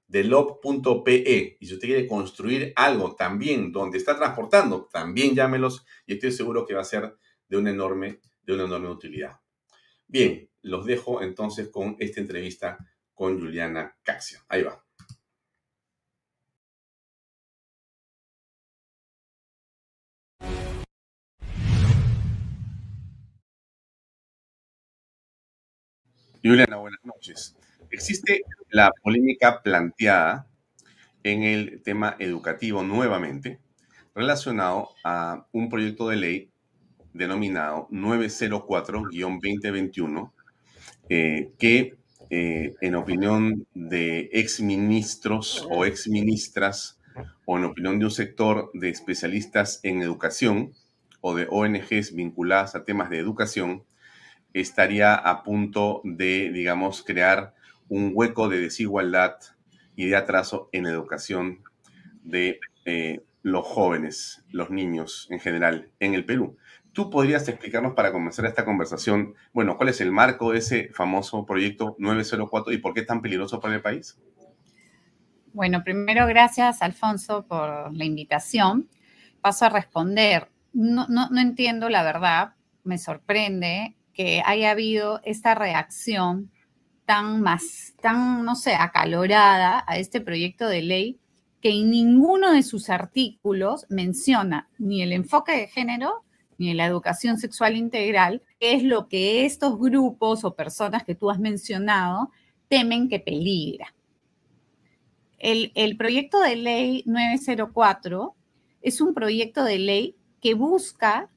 Delop.pe. Y si usted quiere construir algo también donde está transportando, también llámelos y estoy seguro que va a ser de una enorme, de una enorme utilidad. Bien, los dejo entonces con esta entrevista con Juliana Caxio. Ahí va. Juliana, buenas noches. existe la polémica planteada en el tema educativo nuevamente, relacionado a un proyecto de ley denominado 904-2021, eh, que eh, en opinión de exministros o exministras, o en opinión de un sector de especialistas en educación o de ONGs vinculadas a temas de educación, estaría a punto de, digamos, crear un hueco de desigualdad y de atraso en educación de eh, los jóvenes, los niños en general en el Perú. ¿Tú podrías explicarnos para comenzar esta conversación, bueno, cuál es el marco de ese famoso proyecto 904 y por qué es tan peligroso para el país? Bueno, primero gracias, Alfonso, por la invitación. Paso a responder. No, no, no entiendo la verdad, me sorprende que haya habido esta reacción tan más, tan, no sé, acalorada a este proyecto de ley que en ninguno de sus artículos menciona ni el enfoque de género ni la educación sexual integral, es lo que estos grupos o personas que tú has mencionado temen que peligra. El, proyecto de ley 904 es un proyecto de ley que busca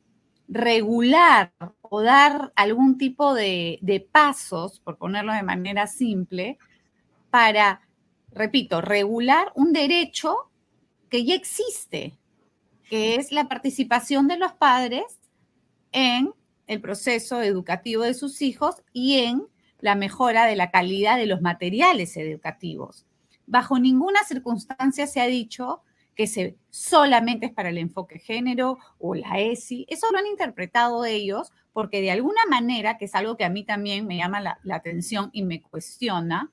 regular o dar algún tipo de, pasos, por ponerlo de manera simple, para, repito, regular un derecho que ya existe, que es la participación de los padres en el proceso educativo de sus hijos y en la mejora de la calidad de los materiales educativos. Bajo ninguna circunstancia se ha dicho que se, solamente es para el enfoque género o la ESI. Eso lo han interpretado ellos porque de alguna manera, que es algo que a mí también me llama la, la atención y me cuestiona,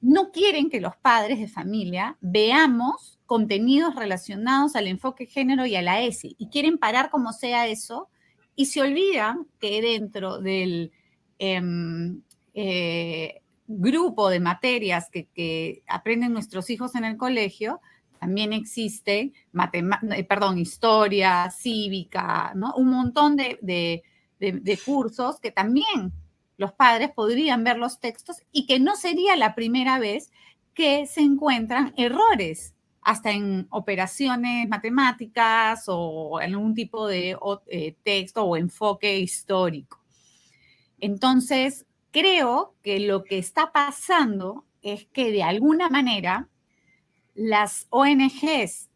no quieren que los padres de familia veamos contenidos relacionados al enfoque género y a la ESI y quieren parar como sea eso y se olvidan que dentro del em, eh, grupo de materias que, aprenden nuestros hijos en el colegio, también existe, eh, perdón, historia, cívica, ¿no? un montón de, de cursos que también los padres podrían ver los textos y que no sería la primera vez que se encuentran errores, hasta en operaciones matemáticas o algún tipo de eh, texto o enfoque histórico. Entonces, creo que lo que está pasando es que de alguna manera las ONGs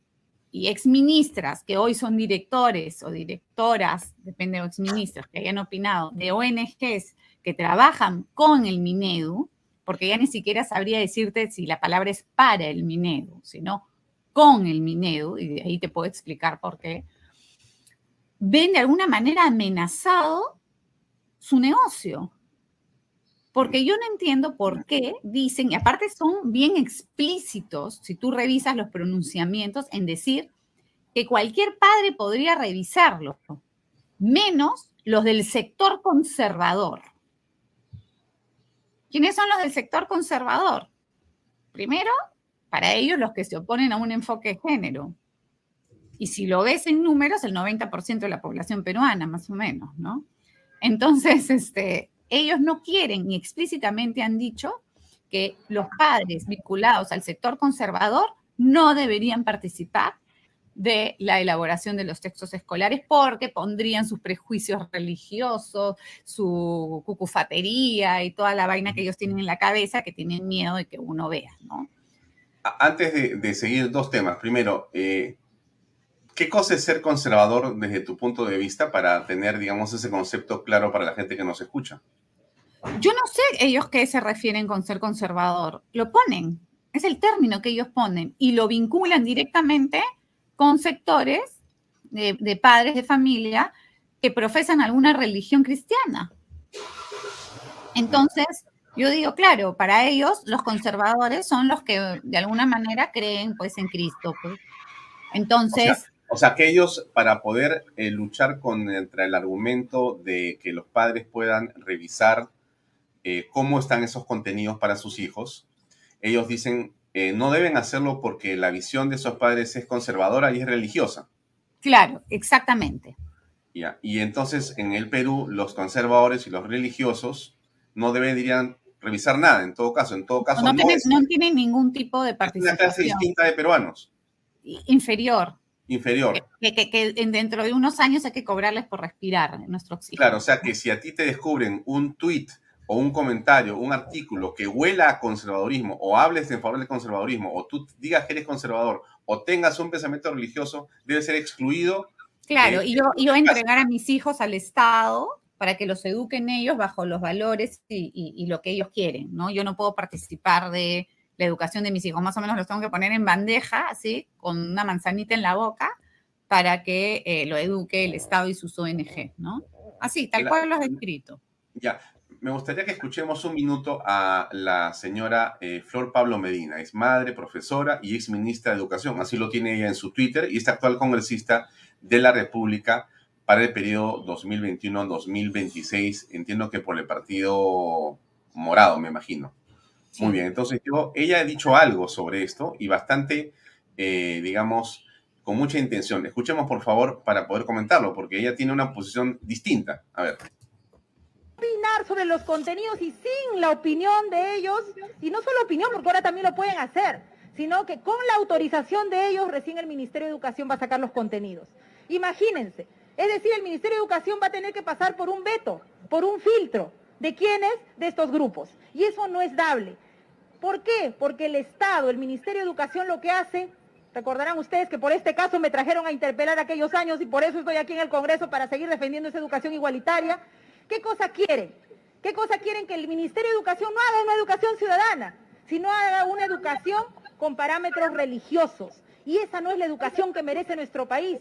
y exministras que hoy son directores o directoras, depende de exministros que hayan opinado, de ONGs que trabajan con el Minedu, porque ya ni siquiera sabría decirte si la palabra es para el Minedu, sino con el Minedu, y de ahí te puedo explicar por qué, ven de alguna manera amenazado su negocio. Porque yo no entiendo por qué dicen, y aparte son bien explícitos, si tú revisas los pronunciamientos, en decir que cualquier padre podría revisarlo, menos los del sector conservador. ¿Quiénes son los del sector conservador? Primero, para ellos los que se oponen a un enfoque de género. Y si lo ves en números, el 90% de la población peruana, más o menos, ¿no? Entonces, [LAUGHS] este, ellos no quieren ni explícitamente han dicho que los padres vinculados al sector conservador no deberían participar de la elaboración de los textos escolares porque pondrían sus prejuicios religiosos, su cucufatería y toda la vaina que ellos tienen en la cabeza que tienen miedo de que uno vea, ¿no? Antes de, seguir, dos temas. Primero, eh, ¿qué cosa es ser conservador desde tu punto de vista para tener, digamos, ese concepto claro para la gente que nos escucha? Yo no sé ellos qué se refieren con ser conservador. Lo ponen, es el término que ellos ponen y lo vinculan directamente con sectores de, de padres de familia que profesan alguna religión cristiana. Entonces, yo digo, claro, para ellos los conservadores son los que de alguna manera creen pues en Cristo. Pues. Entonces... O sea, que ellos para poder eh, luchar contra el argumento de que los padres puedan revisar eh, cómo están esos contenidos para sus hijos, ellos dicen, eh, no deben hacerlo porque la visión de esos padres es conservadora y es religiosa. Claro, exactamente. Ya. Y entonces en el Perú los conservadores y los religiosos no deberían revisar nada, en todo caso. En todo caso, no, no, tienen, ningún tipo de participación. Es una clase distinta de peruanos. Inferior. Inferior. Que, que, dentro de unos años hay que cobrarles por respirar nuestro oxígeno. Claro, o sea que si a ti te descubren un tweet o un comentario, un artículo que huela a conservadorismo o hables en favor del conservadorismo o tú digas que eres conservador o tengas un pensamiento religioso, debe ser excluido. Claro, y yo, yo entregar a mis hijos al Estado para que los eduquen ellos bajo los valores y, lo que ellos quieren, ¿no? Yo no puedo participar de la educación de mis hijos, más o menos los tengo que poner en bandeja, así, con una manzanita en la boca, para que eh, lo eduque el Estado y sus ONG, ¿no? Así, tal cual lo has escrito. Ya, me gustaría que escuchemos un minuto a la señora eh, Flor Pablo Medina. Es madre, profesora y ex ministra de Educación. Así lo tiene ella en su Twitter y es actual congresista de la República para el periodo 2021-2026, entiendo que por el partido morado, me imagino. Muy bien, entonces yo, ella ha dicho algo sobre esto y bastante, eh, digamos, con mucha intención. Escuchemos, por favor, para poder comentarlo, porque ella tiene una posición distinta. A ver. Opinar sobre los contenidos y sin la opinión de ellos, y no solo opinión, porque ahora también lo pueden hacer, sino que con la autorización de ellos, recién el Ministerio de Educación va a sacar los contenidos. Imagínense, es decir, el Ministerio de Educación va a tener que pasar por un veto, por un filtro. ¿De quiénes? De estos grupos. Y eso no es dable. ¿Por qué? Porque el Estado, el Ministerio de Educación lo que hace, recordarán ustedes que por este caso me trajeron a interpelar aquellos años y por eso estoy aquí en el Congreso para seguir defendiendo esa educación igualitaria. ¿Qué cosa quieren? ¿Qué cosa quieren que el Ministerio de Educación no haga una educación ciudadana, sino haga una educación con parámetros religiosos? Y esa no es la educación que merece nuestro país.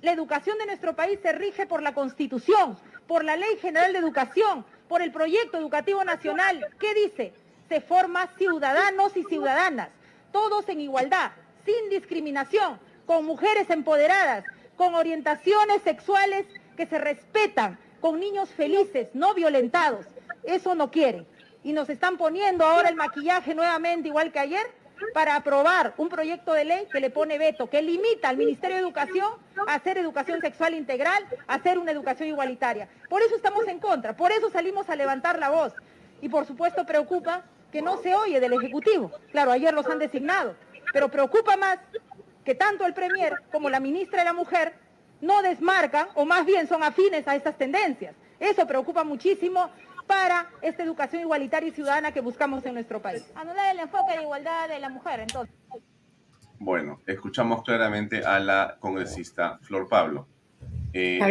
La educación de nuestro país se rige por la Constitución, por la Ley General de Educación, por el Proyecto Educativo Nacional. ¿Qué dice? Se forma ciudadanos y ciudadanas, todos en igualdad, sin discriminación, con mujeres empoderadas, con orientaciones sexuales que se respetan, con niños felices, no violentados. Eso no quieren. Y nos están poniendo ahora el maquillaje nuevamente, igual que ayer, para aprobar un proyecto de ley que le pone veto, que limita al Ministerio de Educación a hacer educación sexual integral, a hacer una educación igualitaria. Por eso estamos en contra, por eso salimos a levantar la voz. Y por supuesto preocupa que no se oye del Ejecutivo. Claro, ayer los han designado, pero preocupa más que tanto el Premier como la ministra de la Mujer no desmarcan o más bien son afines a estas tendencias. Eso preocupa muchísimo para esta educación igualitaria y ciudadana que buscamos en nuestro país. Anular el enfoque de igualdad de la mujer, entonces. Bueno, escuchamos claramente a la congresista Flor Pablo. Eh, está,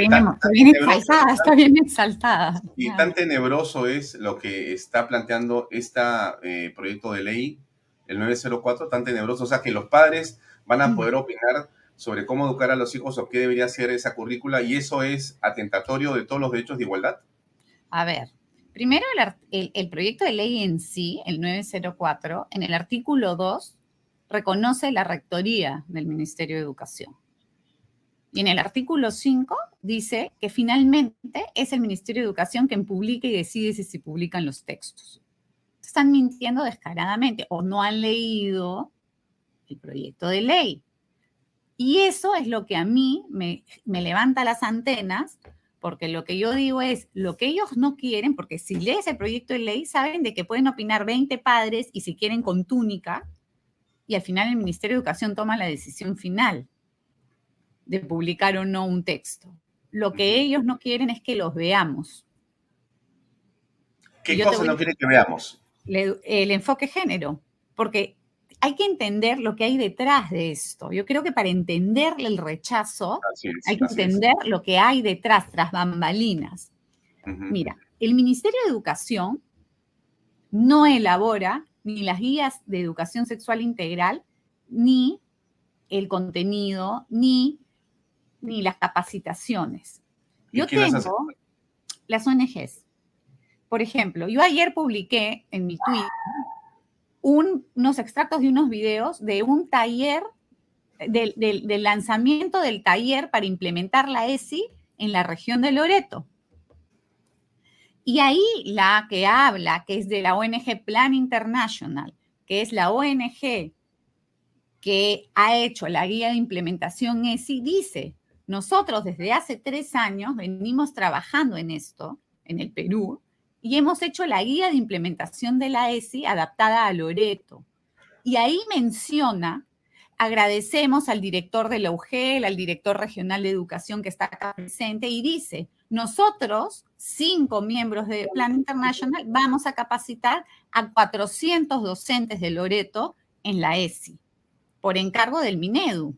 bien, exaltada, está bien exaltada. Y tan tenebroso es lo que está planteando este proyecto de ley, el 904, tan tenebroso, o sea que los padres van a poder opinar sobre cómo educar a los hijos o qué debería ser esa currícula y eso es atentatorio de todos los derechos de igualdad. A ver, Primero, el, proyecto de ley en sí, el 904, en el artículo 2, reconoce la rectoría del Ministerio de Educación. Y en el artículo 5 dice que finalmente es el Ministerio de Educación quien publica y decide si se publican los textos. Están mintiendo descaradamente o no han leído el proyecto de ley. Y eso es lo que a mí me, me levanta las antenas porque lo que yo digo es, lo que ellos no quieren, porque si lees el proyecto de ley, saben de que pueden opinar 20 padres y si quieren con túnica, y al final el Ministerio de Educación toma la decisión final de publicar o no un texto. Lo que ellos no quieren es que los veamos. ¿Qué cosa no quieren que veamos? el enfoque género, porque hay que entender lo que hay detrás de esto. Yo creo que para entender el rechazo, hay que entender lo que hay detrás, tras bambalinas. Mira, el Ministerio de Educación no elabora ni las guías de educación sexual integral, ni el contenido, ni, ni las capacitaciones. Yo tengo las ONGs. Por ejemplo, yo ayer publiqué en mi tweet unos extractos de unos videos de un taller, del, lanzamiento del taller para implementar la ESI en la región de Loreto. Y ahí la que habla, que es de la ONG Plan International, que es la ONG que ha hecho la guía de implementación ESI, dice, nosotros desde hace tres años venimos trabajando en esto, en el Perú, y hemos hecho la guía de implementación de la ESI adaptada a Loreto. Y ahí menciona, agradecemos al director de la UGEL, al director regional de educación que está acá presente, y dice, nosotros, cinco miembros de Plan International, vamos a capacitar a 400 docentes de Loreto en la ESI, por encargo del Minedu.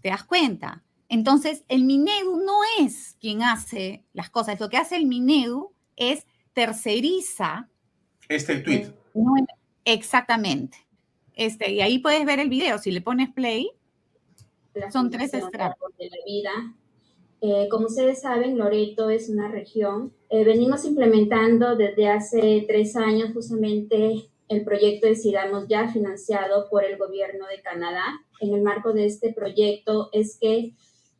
¿Te das cuenta? Entonces, el Minedu no es quien hace las cosas. Lo que hace el Minedu es terceriza. Este tweet. exactamente. Este, y ahí puedes ver el video. Si le pones play, son tres. De la vida. Eh, como ustedes saben, Loreto es una región. Eh, venimos implementando desde hace tres años justamente el proyecto Decidamos Ya, financiado por el gobierno de Canadá. En el marco de este proyecto es que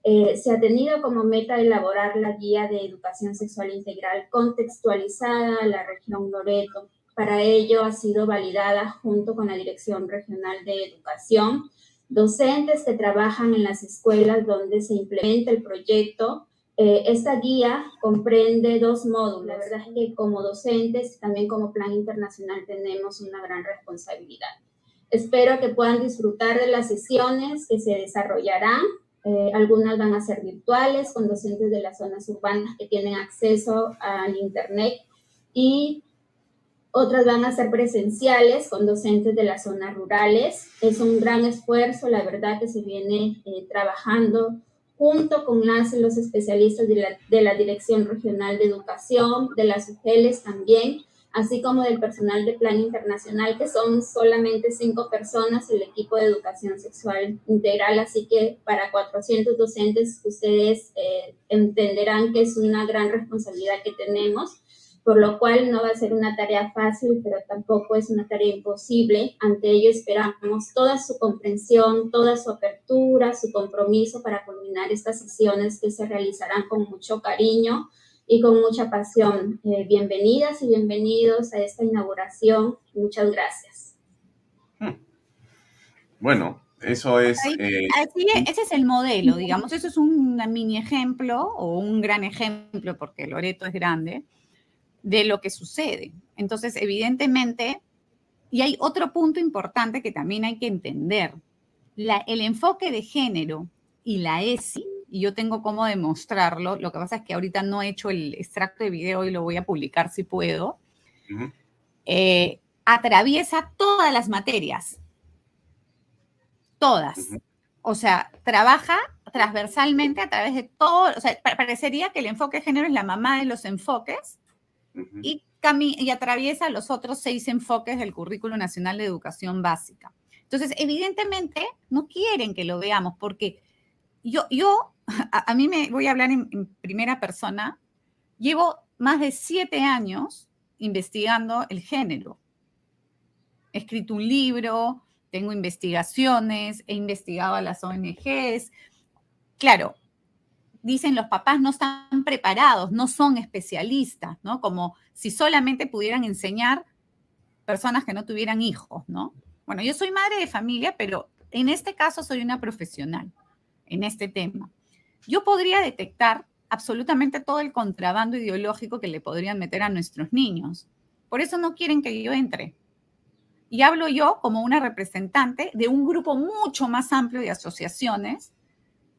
eh, se ha tenido como meta elaborar la guía de educación sexual integral contextualizada a la región Loreto. Para ello ha sido validada junto con la Dirección Regional de Educación, docentes que trabajan en las escuelas donde se implementa el proyecto. Eh, esta guía comprende dos módulos. La verdad es que como docentes, también como plan internacional, tenemos una gran responsabilidad. Espero que puedan disfrutar de las sesiones que se desarrollarán eh, algunas van a ser virtuales con docentes de las zonas urbanas que tienen acceso al Internet y otras van a ser presenciales con docentes de las zonas rurales. Es un gran esfuerzo, la verdad, que se viene eh, trabajando junto con las, los especialistas de la, de la Dirección Regional de Educación, de las UGELES también, así como del personal de plan internacional, que son solamente cinco personas, el equipo de educación sexual integral, así que para 400 docentes ustedes eh, entenderán que es una gran responsabilidad que tenemos, por lo cual no va a ser una tarea fácil, pero tampoco es una tarea imposible. Ante ello esperamos toda su comprensión, toda su apertura, su compromiso para culminar estas sesiones que se realizarán con mucho cariño y con mucha pasión. Eh, bienvenidas y bienvenidos a esta inauguración. Muchas gracias. Bueno, eso es... Eh, ese es el modelo, digamos. Eso es un mini ejemplo o un gran ejemplo, porque Loreto es grande, de lo que sucede. Entonces, evidentemente, y hay otro punto importante que también hay que entender. La, el enfoque de género y la ESI y yo tengo cómo demostrarlo. Lo que pasa es que ahorita no he hecho el extracto de video y lo voy a publicar si puedo. Eh, atraviesa todas las materias. Todas. O sea, trabaja transversalmente a través de todo. O sea, parecería que el enfoque de género es la mamá de los enfoques y, y atraviesa los otros seis enfoques del Currículo Nacional de Educación Básica. Entonces, evidentemente, no quieren que lo veamos porque yo, yo [LAUGHS] a, mí me voy a hablar en, primera persona. Llevo más de siete años investigando el género. He escrito un libro, tengo investigaciones, he investigado a las ONGs. Claro, dicen los papás no están preparados, no son especialistas, ¿no? Como si solamente pudieran enseñar personas que no tuvieran hijos, ¿no? Bueno, yo soy madre de familia, pero en este caso soy una profesional en este tema yo podría detectar absolutamente todo el contrabando ideológico que le podrían meter a nuestros niños. Por eso no quieren que yo entre. Y hablo yo como una representante de un grupo mucho más amplio de asociaciones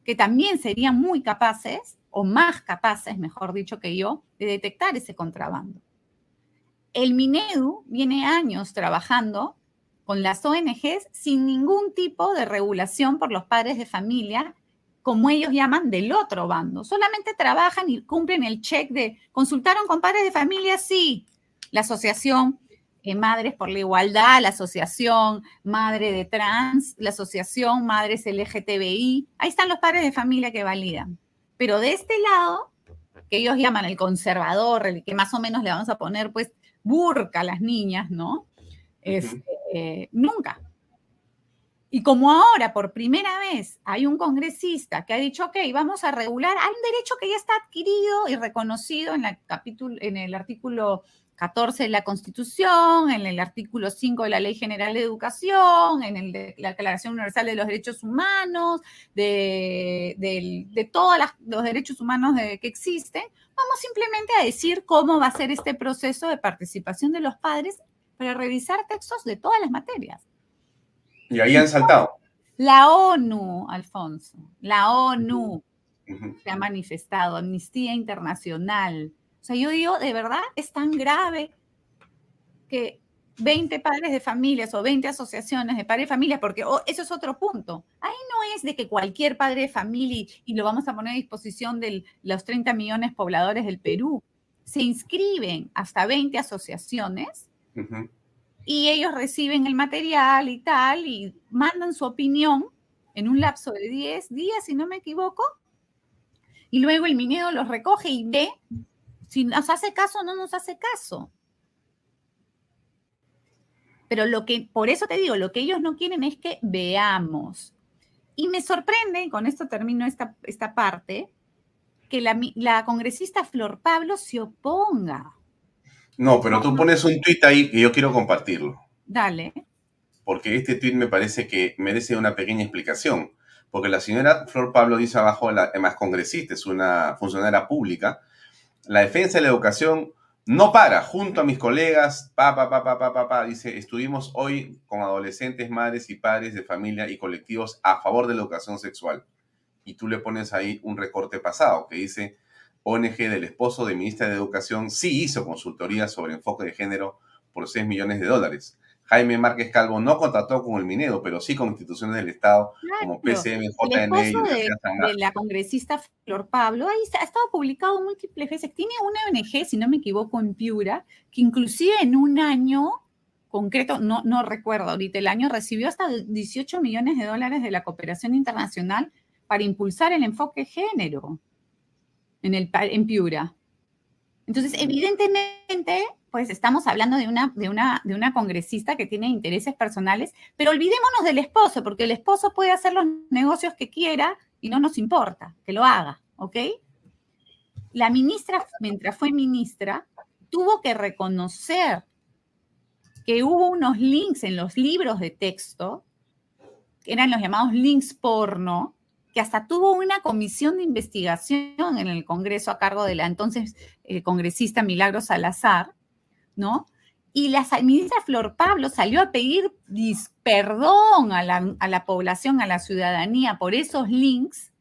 que también serían muy capaces, o más capaces, mejor dicho que yo, de detectar ese contrabando. El Minedu viene años trabajando con las ONGs sin ningún tipo de regulación por los padres de familia como ellos llaman, del otro bando. Solamente trabajan y cumplen el check de, ¿consultaron con padres de familia? Sí. La asociación eh, Madres por la Igualdad, la asociación Madre de Trans, la asociación Madres LGTBI. Ahí están los padres de familia que validan. Pero de este lado, que ellos llaman el conservador, el que más o menos le vamos a poner, pues, burca a las niñas, ¿no? Este, nunca. Y como ahora por primera vez hay un congresista que ha dicho, ok, vamos a regular, hay un derecho que ya está adquirido y reconocido en, la en el artículo 14 de la Constitución, en el artículo 5 de la Ley General de Educación, en el de la Declaración Universal de los Derechos Humanos, de, todos los derechos humanos que existen, vamos simplemente a decir cómo va a ser este proceso de participación de los padres para revisar textos de todas las materias. Y ahí han saltado. La ONU, Alfonso, la ONU se ha manifestado, Amnistía Internacional. O sea, yo digo, de verdad, es tan grave que 20 padres de familias o 20 asociaciones de padres de familias, porque oh, eso es otro punto. Ahí no es de que cualquier padre de familia, y lo vamos a poner a disposición de los 30 millones pobladores del Perú, se inscriben hasta 20 asociaciones y ellos reciben el material y tal, y mandan su opinión en un lapso de 10 días, si no me equivoco, y luego el minero los recoge y ve si nos hace caso o no nos hace caso. Pero lo que, por eso te digo, lo que ellos no quieren es que veamos. Y me sorprende, y con esto termino esta, esta parte, que la, la congresista Flor Pablo se oponga. No, pero tú pones un tuit ahí que yo quiero compartirlo. Dale. Porque este tuit me parece que merece una pequeña explicación. Porque la señora Flor Pablo dice abajo, la, además congresista, es una funcionaria pública, la defensa de la educación no para, junto a mis colegas, pa, pa, pa, pa, pa, pa, dice, estuvimos hoy con adolescentes, madres y padres de familia y colectivos a favor de la educación sexual. Y tú le pones ahí un recorte pasado que dice, ONG del esposo de ministra de Educación sí hizo consultoría sobre enfoque de género por 6 millones de dólares. Jaime Márquez Calvo no contrató con el Minedo, pero sí con instituciones del Estado como PCM, JNE y de, la congresista Flor Pablo, ahí ha estado publicado múltiples veces. Tiene una ONG, si no me equivoco, en Piura, que inclusive en un año concreto, no, no recuerdo ahorita el año, recibió hasta 18 millones de dólares de la cooperación internacional para impulsar el enfoque género en, el, en Piura. Entonces, evidentemente, pues estamos hablando de una, de, una, de una congresista que tiene intereses personales, pero olvidémonos del esposo, porque el esposo puede hacer los negocios que quiera y no nos importa que lo haga, ¿ok? La ministra, mientras fue ministra, tuvo que reconocer que hubo unos links en los libros de texto, que eran los llamados links porno, que hasta tuvo una comisión de investigación en el Congreso a cargo de la entonces eh, congresista Milagro Salazar, ¿no? Y la ministra Flor Pablo salió a pedir perdón a la, a la población, a la ciudadanía por esos links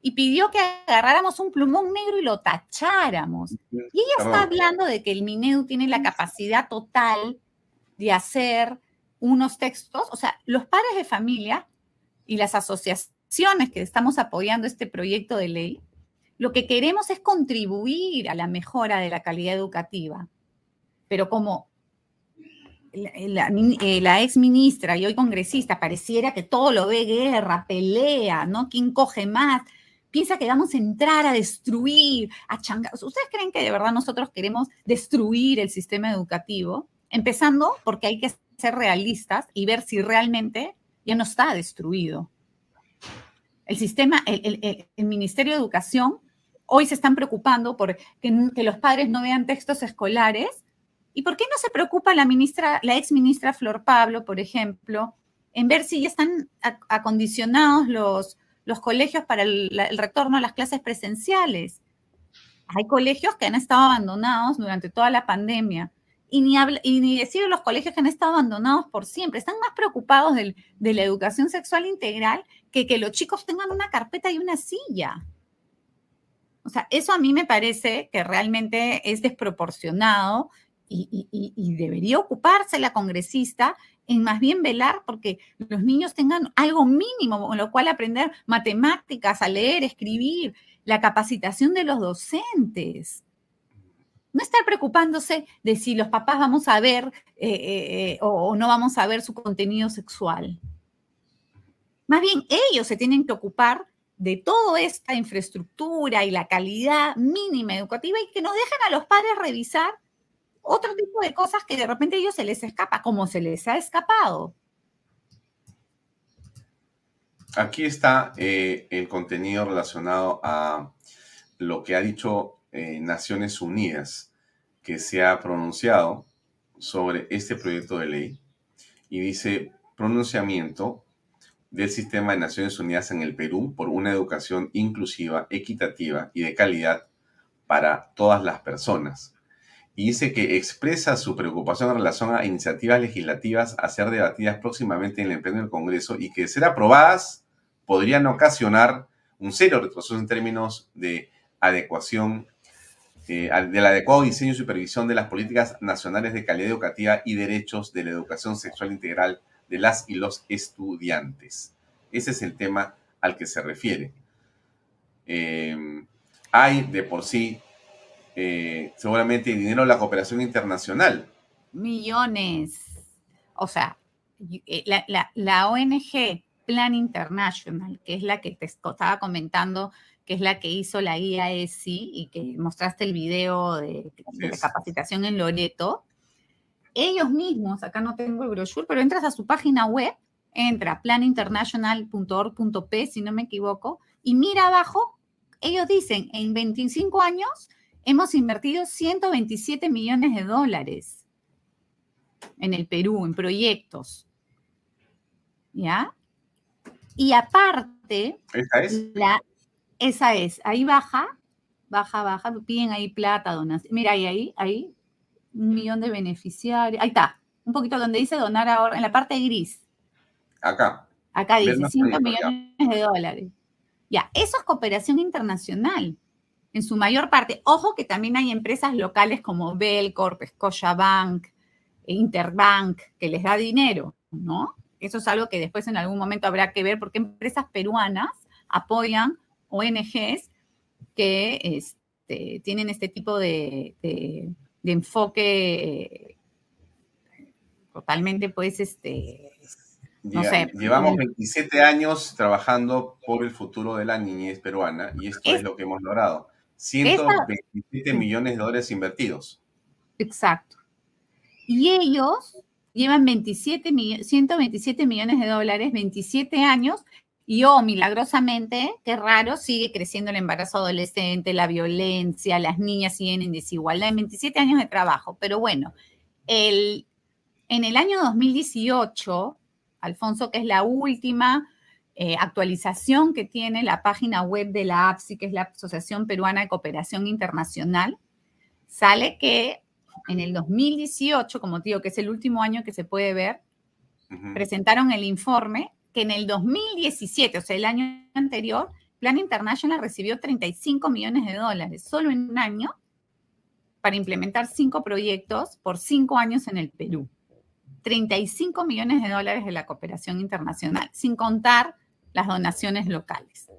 y pidió que agarráramos un plumón negro y lo tacháramos. Y ella está hablando de que el Minedu tiene la capacidad total de hacer unos textos, o sea, los padres de familia y las asociaciones que estamos apoyando este proyecto de ley, lo que queremos es contribuir a la mejora de la calidad educativa. Pero como la, la, ex ministra y hoy congresista pareciera que todo lo ve guerra, pelea, ¿no? ¿Quién coge más? Piensa que vamos a entrar a destruir, a changar. ¿Ustedes creen que de verdad nosotros queremos destruir el sistema educativo? Empezando porque hay que ser realistas y ver si realmente ya no está destruido. El sistema, el, Ministerio de Educación, hoy se están preocupando por que, los padres no vean textos escolares. ¿Y por qué no se preocupa la ministra, la ex ministra Flor Pablo, por ejemplo, en ver si ya están acondicionados los colegios para el, retorno a las clases presenciales? Hay colegios que han estado abandonados durante toda la pandemia. Y ni, y ni decir los colegios que han estado abandonados por siempre. Están más preocupados de la educación sexual integral que que los chicos tengan una carpeta y una silla. O sea, eso a mí me parece que realmente es desproporcionado y, debería ocuparse la congresista en más bien velar porque los niños tengan algo mínimo, con lo cual aprender matemáticas, a leer, escribir, la capacitación de los docentes. No estar preocupándose de si los papás vamos a ver eh, eh, eh, o no vamos a ver su contenido sexual. Más bien ellos se tienen que ocupar de toda esta infraestructura y la calidad mínima educativa y que nos dejen a los padres revisar otro tipo de cosas que de repente a ellos se les escapa, como se les ha escapado. aquí está el contenido relacionado a lo que ha dicho eh, Naciones Unidas, que se ha pronunciado sobre este proyecto de ley y dice pronunciamiento del sistema de Naciones Unidas en el Perú por una educación inclusiva, equitativa y de calidad para todas las personas. Y dice que expresa su preocupación en relación a iniciativas legislativas a ser debatidas próximamente en el Pleno del Congreso y que de ser aprobadas podrían ocasionar un serio retroceso en términos de adecuación, eh, del adecuado diseño y supervisión de las políticas nacionales de calidad educativa y derechos de la educación sexual integral de las y los estudiantes. Ese es el tema al que se refiere. Eh, hay de por sí eh, seguramente dinero en la cooperación internacional. Millones. O sea, la, la ONG Plan International, que es la que te estaba comentando que es la que hizo la guía ESI y que mostraste el video de, la capacitación en Loreto, ellos mismos, acá no tengo el brochure, pero entras a su página web, entra planinternational.org.p, si no me equivoco, y mira abajo, ellos dicen, en 25 años hemos invertido 127 millones de dólares en el Perú, en proyectos. ¿Ya? Y aparte, es? La, esa es, ahí baja, baja, baja, piden ahí plata, donación. Mira, ahí, ahí, ahí, un millón de beneficiarios. Ahí está, un poquito donde dice donar ahora, en la parte gris. Acá. Acá dice 5 millones de dólares. Ya, eso es cooperación internacional, en su mayor parte. Ojo que también hay empresas locales como Belcorp, Scotiabank, Interbank, que les da dinero, ¿no? Eso es algo que después en algún momento habrá que ver porque empresas peruanas apoyan ONGs que este, tienen este tipo de, enfoque totalmente, pues, este, no sé. Llevamos 27 años trabajando por el futuro de la niñez peruana y esto es, lo que hemos logrado. 127 millones de dólares invertidos. Exacto. Y ellos llevan 27 127 millones de dólares, 27 años, y oh, milagrosamente, qué raro, sigue creciendo el embarazo adolescente, la violencia, las niñas siguen en desigualdad en 27 años de trabajo. Pero bueno, el, en el año 2018, Alfonso, que es la última eh, actualización que tiene la página web de la APSI, que es la Asociación Peruana de Cooperación Internacional, sale que en el 2018, como te digo, que es el último año que se puede ver, presentaron el informe que en el 2017, o sea, el año anterior, Plan International recibió 35 millones de dólares solo en un año para implementar cinco proyectos por cinco años en el Perú. 35 millones de dólares de la cooperación internacional, sin contar las donaciones locales.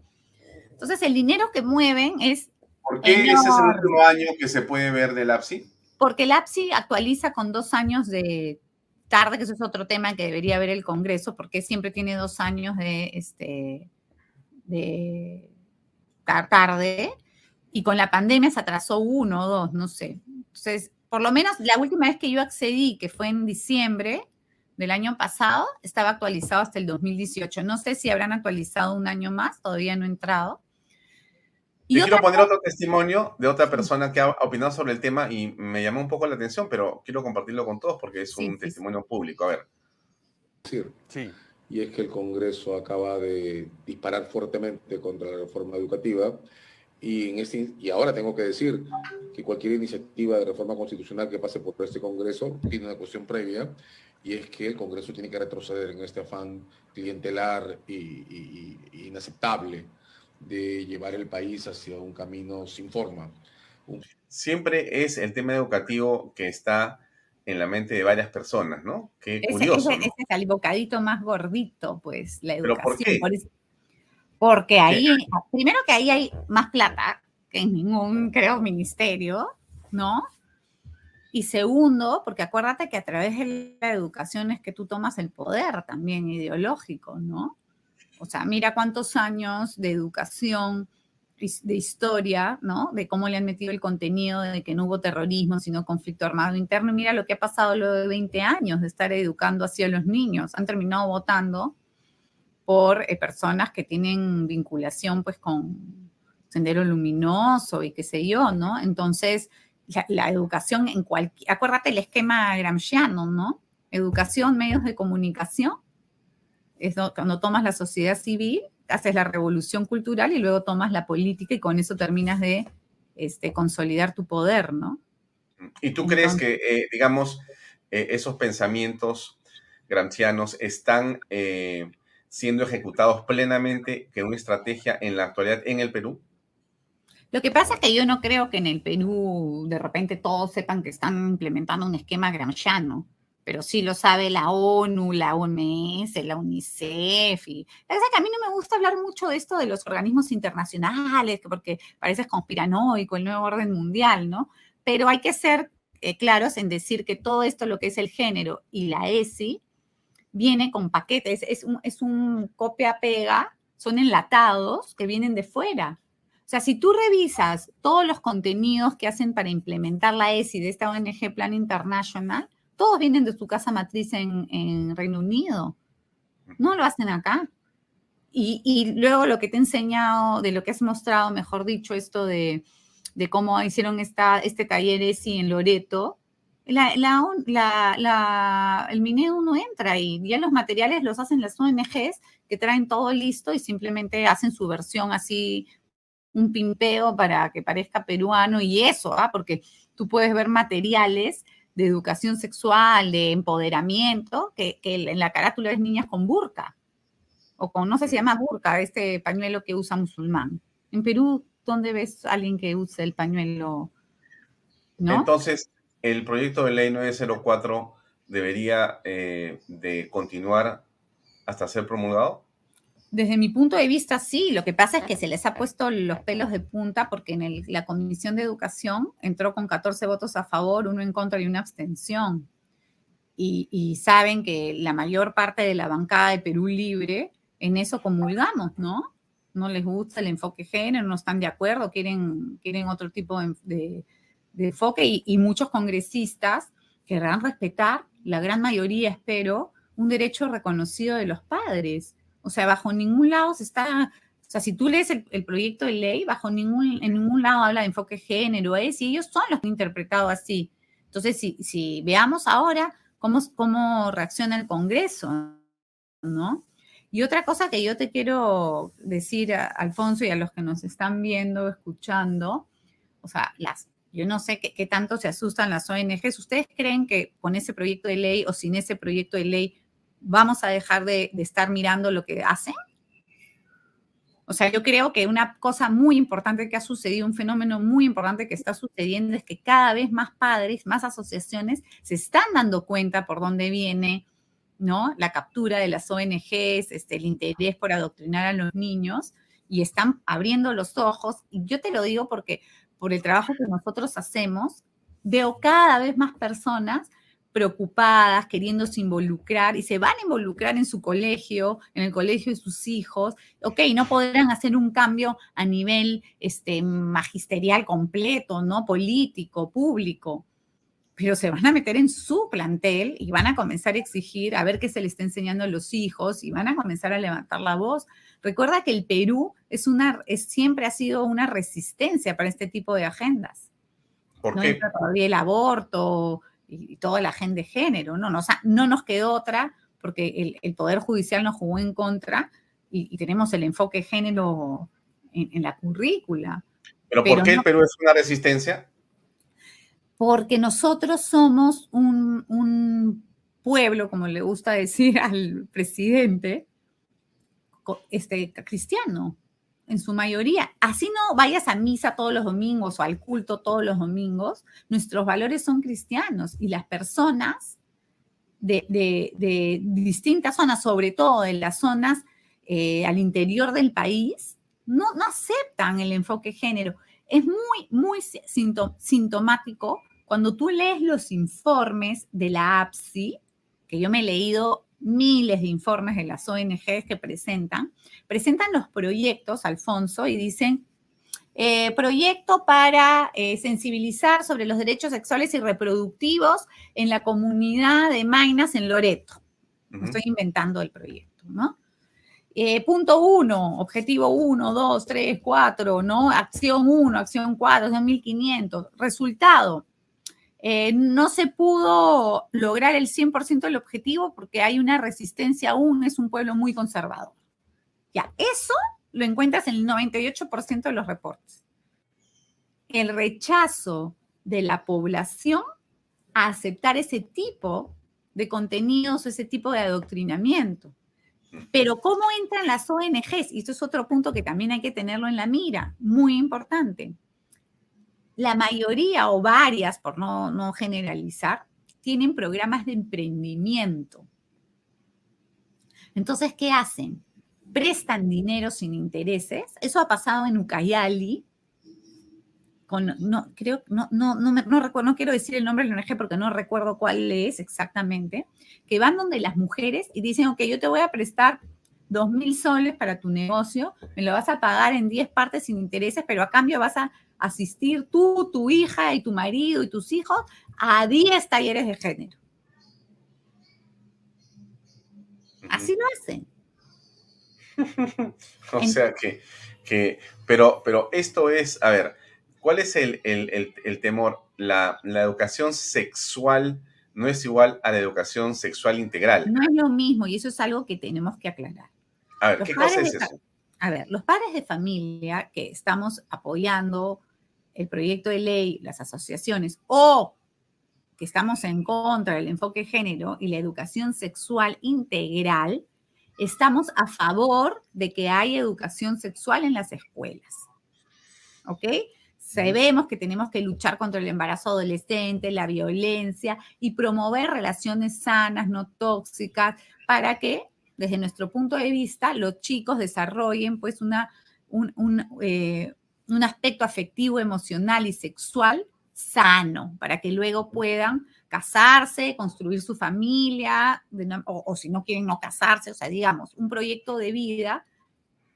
Entonces, el dinero que mueven es... ¿Por qué ese es el último año que se puede ver del APSI? Porque el APSI actualiza con dos años de tarde, que eso es otro tema que debería ver el Congreso, porque siempre tiene dos años de, este, de tarde, y con la pandemia se atrasó uno o dos, no sé. Entonces, por lo menos la última vez que yo accedí, que fue en diciembre del año pasado, estaba actualizado hasta el 2018. No sé si habrán actualizado un año más, todavía no he entrado. Y quiero poner otro testimonio de otra persona que ha opinado sobre el tema y me llamó un poco la atención, pero quiero compartirlo con todos porque es un testimonio público. A ver. Sí. Y es que el Congreso acaba de disparar fuertemente contra la reforma educativa y, en este, y ahora tengo que decir que cualquier iniciativa de reforma constitucional que pase por este Congreso tiene una cuestión previa y es que el Congreso tiene que retroceder en este afán clientelar y inaceptable de llevar el país hacia un camino sin forma. Siempre es el tema educativo que está en la mente de varias personas, ¿no? Qué curioso. Ese, es el bocadito más gordito, pues, la educación. por qué? porque ahí, primero que ahí hay más plata que en ningún, creo, ministerio, ¿no? Y segundo, porque acuérdate que a través de la educación es que tú tomas el poder también ideológico, ¿no? O sea, mira cuántos años de educación, de historia, ¿no? De cómo le han metido el contenido de que no hubo terrorismo, sino conflicto armado interno. mira lo que ha pasado luego de 20 años de estar educando así a los niños. Han terminado votando por eh, personas que tienen vinculación pues con Sendero Luminoso y qué sé yo, ¿no? Entonces, la, educación en cualquier, acuérdate el esquema gramsciano, ¿no? Educación, medios de comunicación, es cuando tomas la sociedad civil, haces la revolución cultural y luego tomas la política y con eso terminas de este, consolidar tu poder, ¿no? ¿Y tú crees que, eh, digamos, eh, esos pensamientos gramscianos están eh, siendo ejecutados plenamente que una estrategia en la actualidad en el Perú? Lo que pasa es que yo no creo que en el Perú de repente todos sepan que están implementando un esquema gramsciano, pero sí lo sabe la ONU, la OMS, la UNICEF. Y la verdad que a mí no me gusta hablar mucho de esto de los organismos internacionales, porque parece conspiranoico el nuevo orden mundial, ¿no? Pero hay que ser eh, claros en decir que todo esto, lo que es el género y la ESI, viene con paquetes, es un, es un copia-pega, son enlatados que vienen de fuera. O sea, si tú revisas todos los contenidos que hacen para implementar la ESI de esta ONG Plan International, todos vienen de su casa matriz en, Reino Unido. No lo hacen acá. Y, luego lo que te he enseñado, de lo que has mostrado, mejor dicho, esto de, cómo hicieron esta, este taller ESI en Loreto, la, la, el MINEDU no entra ahí. Ya los materiales los hacen las ONGs que traen todo listo y simplemente hacen su versión así, un pimpeo para que parezca peruano y eso, ¿ah? porque tú puedes ver materiales de educación sexual, de empoderamiento, que, que en la carátula es niñas con burka, o con, no sé si se llama burka, este pañuelo que usa musulmán. En Perú, ¿dónde ves a alguien que use el pañuelo? ¿No? Entonces, el proyecto de ley 904 debería eh, de continuar hasta ser promulgado? Desde mi punto de vista, sí. Lo que pasa es que se les ha puesto los pelos de punta porque en la Comisión de Educación entró con 14 votos a favor, uno en contra y una abstención. Y, y, saben que la mayor parte de la bancada de Perú Libre en eso comulgamos, ¿no? No les gusta el enfoque género, no están de acuerdo, quieren, quieren otro tipo de, de enfoque y, muchos congresistas querrán respetar, la gran mayoría espero, un derecho reconocido de los padres. O sea, bajo ningún lado se está, o sea, si tú lees el, proyecto de ley, bajo ningún, en ningún lado habla de enfoque género, es, y ellos son los que han interpretado así. Entonces, si, si veamos ahora cómo, cómo reacciona el Congreso, ¿no? Y otra cosa que yo te quiero decir, a Alfonso, y a los que nos están viendo, escuchando, o sea, las yo no sé qué, tanto se asustan las ONGs. ¿Ustedes creen que con ese proyecto de ley o sin ese proyecto de ley vamos a dejar de, estar mirando lo que hacen? O sea, yo creo que una cosa muy importante que ha sucedido, un fenómeno muy importante que está sucediendo es que cada vez más padres, más asociaciones se están dando cuenta por dónde viene, ¿no? La captura de las ONGs, este, el interés por adoctrinar a los niños y están abriendo los ojos. Y yo te lo digo porque por el trabajo que nosotros hacemos, veo cada vez más personas preocupadas, queriéndose involucrar y se van a involucrar en su colegio, en el colegio de sus hijos. Ok, no podrán hacer un cambio a nivel este, magisterial completo, ¿no? Político, público, pero se van a meter en su plantel y van a comenzar a exigir a ver qué se le está enseñando a los hijos y van a comenzar a levantar la voz. Recuerda que el Perú es una, es, siempre ha sido una resistencia para este tipo de agendas. ¿Por qué? Todavía el aborto y, toda la agenda de género, ¿no? no nos quedó otra porque el, Poder Judicial nos jugó en contra y, tenemos el enfoque género en, la currícula. ¿Pero, por qué el Perú es una resistencia? porque nosotros somos un, pueblo, como le gusta decir al presidente, este, cristiano, en su mayoría. Así no vayas a misa todos los domingos o al culto todos los domingos, nuestros valores son cristianos y las personas de, distintas zonas, sobre todo en las zonas eh, al interior del país, no, no aceptan el enfoque género es muy, muy sintomático cuando tú lees los informes de la APSI, que yo me he leído miles de informes de las ONGs que presentan, presentan los proyectos, Alfonso, y dicen, eh, proyecto para eh, sensibilizar sobre los derechos sexuales y reproductivos en la comunidad de Mainas en Loreto. Estoy inventando el proyecto, ¿no? Eh, punto uno, objetivo uno, dos, tres, cuatro, ¿no? Acción uno, acción cuatro, 2.500. Resultado, eh, no se pudo lograr el 100% del objetivo porque hay una resistencia aún, es un pueblo muy conservador. Ya, eso lo encuentras en el 98% de los reportes. El rechazo de la población a aceptar ese tipo de contenidos, ese tipo de adoctrinamiento. Pero ¿cómo entran las ONGs? Y esto es otro punto que también hay que tenerlo en la mira, muy importante. La mayoría o varias, por no, no generalizar, tienen programas de emprendimiento. Entonces, ¿qué hacen? Prestan dinero sin intereses. Eso ha pasado en Ucayali, no, creo, no, no, no, no, recuerdo, no quiero decir el nombre del ONG porque no recuerdo cuál es exactamente, que van donde las mujeres y dicen, ok, yo te voy a prestar dos mil soles para tu negocio, me lo vas a pagar en 10 partes sin intereses, pero a cambio vas a asistir tú, tu hija y tu marido y tus hijos a 10 talleres de género. Así lo hacen. [LAUGHS] o sea que, que, pero, pero esto es, a ver, ¿Cuál es el, temor? La, educación sexual no es igual a la educación sexual integral. No es lo mismo y eso es algo que tenemos que aclarar. A ver, ¿qué cosa es eso? A ver, los padres de familia que estamos apoyando el proyecto de ley, las asociaciones o que estamos en contra del enfoque de género y la educación sexual integral, estamos a favor de que haya educación sexual en las escuelas. ¿Ok? Sabemos que tenemos que luchar contra el embarazo adolescente, la violencia y promover relaciones sanas, no tóxicas, para que, desde nuestro punto de vista, los chicos desarrollen pues una, un, eh, aspecto afectivo, emocional y sexual sano, para que luego puedan casarse, construir su familia, o, si no quieren no casarse, o sea, digamos, un proyecto de vida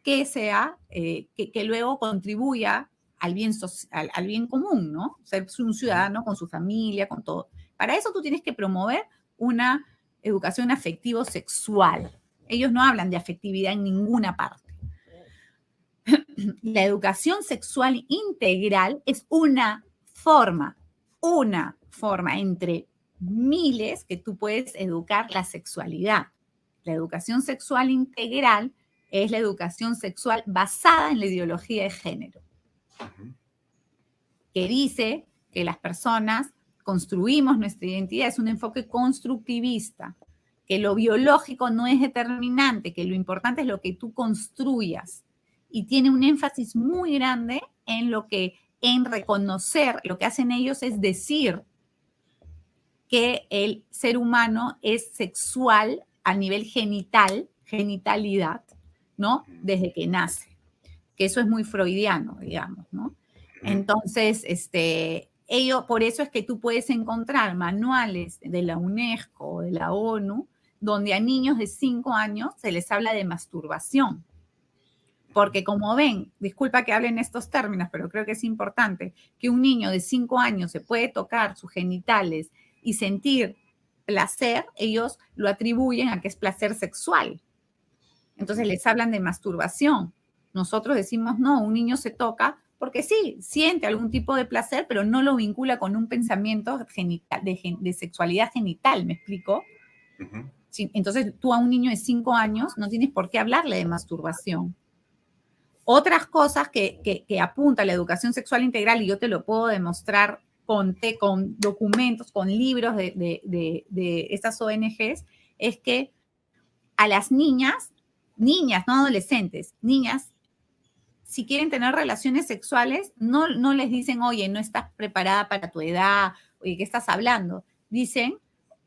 que sea, eh, que, que, luego contribuya al bien, al, bien común, ¿no? Ser un ciudadano con su familia, con todo. Para eso tú tienes que promover una educación afectivo-sexual. Ellos no hablan de afectividad en ninguna parte. [CLEARS THROAT] La educación sexual integral es una forma, una forma entre miles que tú puedes educar la sexualidad. La educación sexual integral es la educación sexual basada en la ideología de género que dice que las personas construimos nuestra identidad, es un enfoque constructivista, que lo biológico no es determinante, que lo importante es lo que tú construyas. Y tiene un énfasis muy grande en lo que, en reconocer, lo que hacen ellos es decir que el ser humano es sexual a nivel genital, genitalidad, ¿no? Desde que nace que eso es muy freudiano, digamos, ¿no? Entonces, este, ello, por eso es que tú puedes encontrar manuales de la UNESCO o de la ONU donde a niños de 5 años se les habla de masturbación. Porque como ven, disculpa que hable en estos términos, pero creo que es importante, que un niño de 5 años se puede tocar sus genitales y sentir placer, ellos lo atribuyen a que es placer sexual. Entonces les hablan de masturbación. Nosotros decimos, no, un niño se toca porque sí, siente algún tipo de placer, pero no lo vincula con un pensamiento genital, de, sexualidad genital, ¿me explico? entonces tú a un niño de cinco años no tienes por qué hablarle de masturbación. Otras cosas que, apunta la educación sexual integral, y yo te lo puedo demostrar con, con documentos, con libros de estas ONGs, es que a las niñas, niñas, no adolescentes, niñas, si quieren tener relaciones sexuales, no, no les dicen, oye, no estás preparada para tu edad, oye, ¿qué estás hablando? Dicen,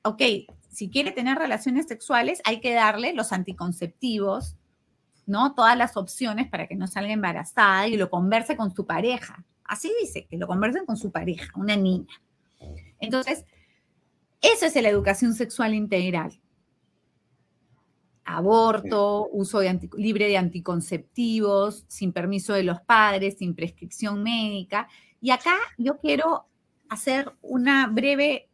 ok, si quiere tener relaciones sexuales, hay que darle los anticonceptivos, ¿no? Todas las opciones para que no salga embarazada y lo converse con su pareja. Así dice, que lo conversen con su pareja, una niña. Entonces, eso es la educación sexual integral aborto, uso libre de anticonceptivos, sin permiso de los padres, sin prescripción médica. Y acá yo quiero hacer una breve,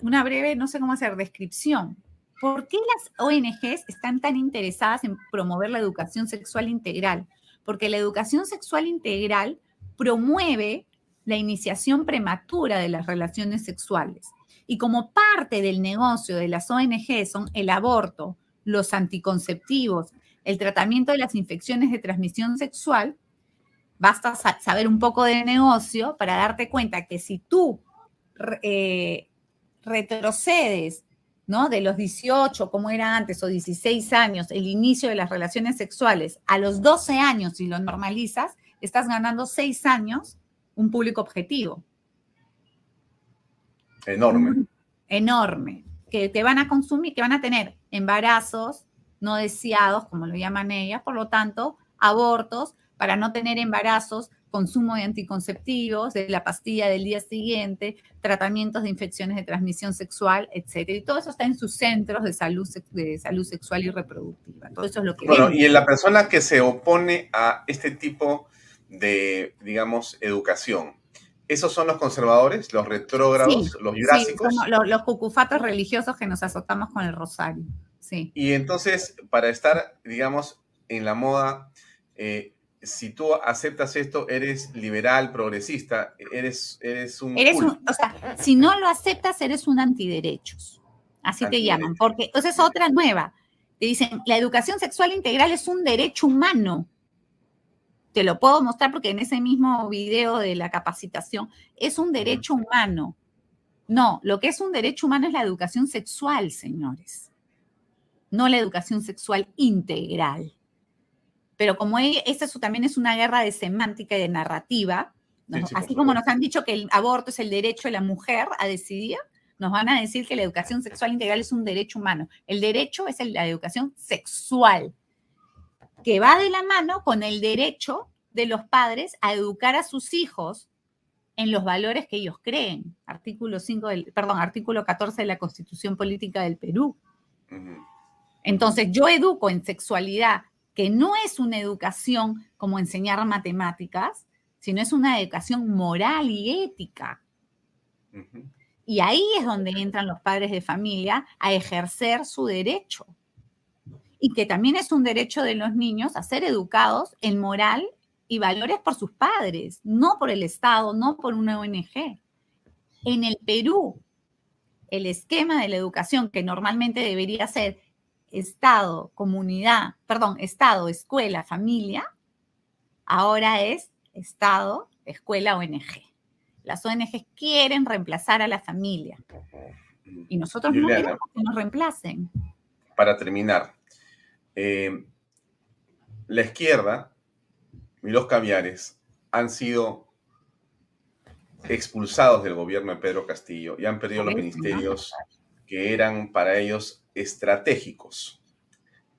una breve, no sé cómo hacer, descripción ¿por qué las ONGs están tan interesadas en promover la educación sexual integral? Porque la educación sexual integral promueve la iniciación prematura de las relaciones sexuales. Y como parte del negocio de las ONG son el aborto, los anticonceptivos, el tratamiento de las infecciones de transmisión sexual, basta saber un poco de negocio para darte cuenta que si tú eh, retrocedes ¿no? De los 18, como era antes, o 16 años, el inicio de las relaciones sexuales, a los 12 años, si lo normalizas, estás ganando 6 años un público objetivo. Enorme. Enorme. Que te van a consumir, que van a tener embarazos no deseados, como lo llaman ellas, por lo tanto, abortos para no tener embarazos consumo de anticonceptivos, de la pastilla del día siguiente, tratamientos de infecciones de transmisión sexual, etcétera. Y todo eso está en sus centros de salud, de salud sexual y reproductiva. Todo eso es lo que. Bueno, y en la persona que se opone a este tipo de, digamos, educación, ¿Esos son los conservadores, los retrógrados, los jurásicos? Sí, los, los, cucufatos religiosos que nos azotamos con el rosario. Sí. Y entonces, para estar, digamos, en la moda, eh, si tú aceptas esto, eres liberal, progresista, eres, eres un... Eres o sea, si no lo aceptas, eres un antiderechos. Así te llaman, porque esa es otra nueva. Te dicen, la educación sexual integral es un derecho humano. Te lo puedo mostrar porque en ese mismo video de la capacitación es un derecho humano. No, lo que es un derecho humano es la educación sexual, señores. No la educación sexual integral. Pero como esta también es una guerra de semántica y de narrativa, así como nos han dicho que el aborto es el derecho de la mujer a decidir, nos van a decir que la educación sexual integral es un derecho humano. El derecho es la educación sexual, que va de la mano con el derecho de los padres a educar a sus hijos en los valores que ellos creen. Artículo 5 del, perdón, artículo 14 de la Constitución Política del Perú. Entonces, yo educo en sexualidad que no es una educación como enseñar matemáticas, sino es una educación moral y ética. Y ahí es donde entran los padres de familia a ejercer su derecho. Y que también es un derecho de los niños a ser educados en moral y valores por sus padres, no por el Estado, no por una ONG. En el Perú, el esquema de la educación que normalmente debería ser Estado, comunidad, perdón, Estado, escuela, familia, ahora es Estado, escuela, ONG. Las ONG quieren reemplazar a la familia. Y nosotros no queremos que nos reemplacen. Para terminar, eh, la izquierda y los caviares han sido expulsados del gobierno de Pedro Castillo y han perdido los ministerios que eran para ellos estratégicos,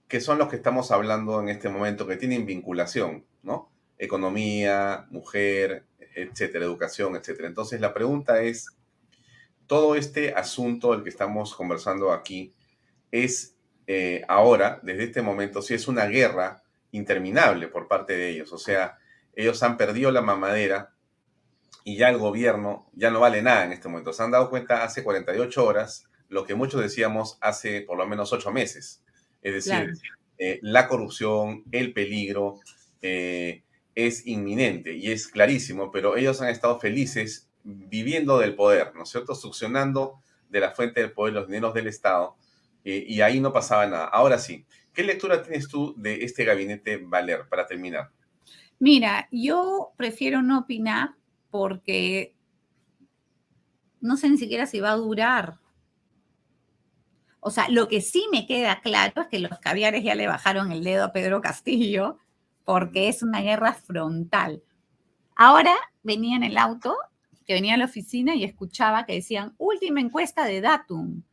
que son los que estamos hablando en este momento, que tienen vinculación, ¿no? Economía, mujer, etcétera, educación, etcétera. Entonces la pregunta es, todo este asunto del que estamos conversando aquí es eh, ahora, desde este momento, si es una guerra interminable por parte de ellos. O sea, ellos han perdido la mamadera y ya el gobierno ya no vale nada en este momento. Se han dado cuenta hace 48 horas lo que muchos decíamos hace por lo menos ocho meses. Es decir, eh, la corrupción, el peligro eh, es inminente y es clarísimo, pero ellos han estado felices viviendo del poder, ¿no es cierto? Succionando de la fuente del poder los dineros del Estado eh, y ahí no pasaba nada. Ahora sí, ¿qué lectura tienes tú de este gabinete Valer para terminar? Mira, yo prefiero no opinar porque no sé ni siquiera si va a durar. O sea, lo que sí me queda claro es que los caviares ya le bajaron el dedo a Pedro Castillo porque es una guerra frontal. Ahora venía en el auto, que venía a la oficina y escuchaba que decían, última encuesta de Datum.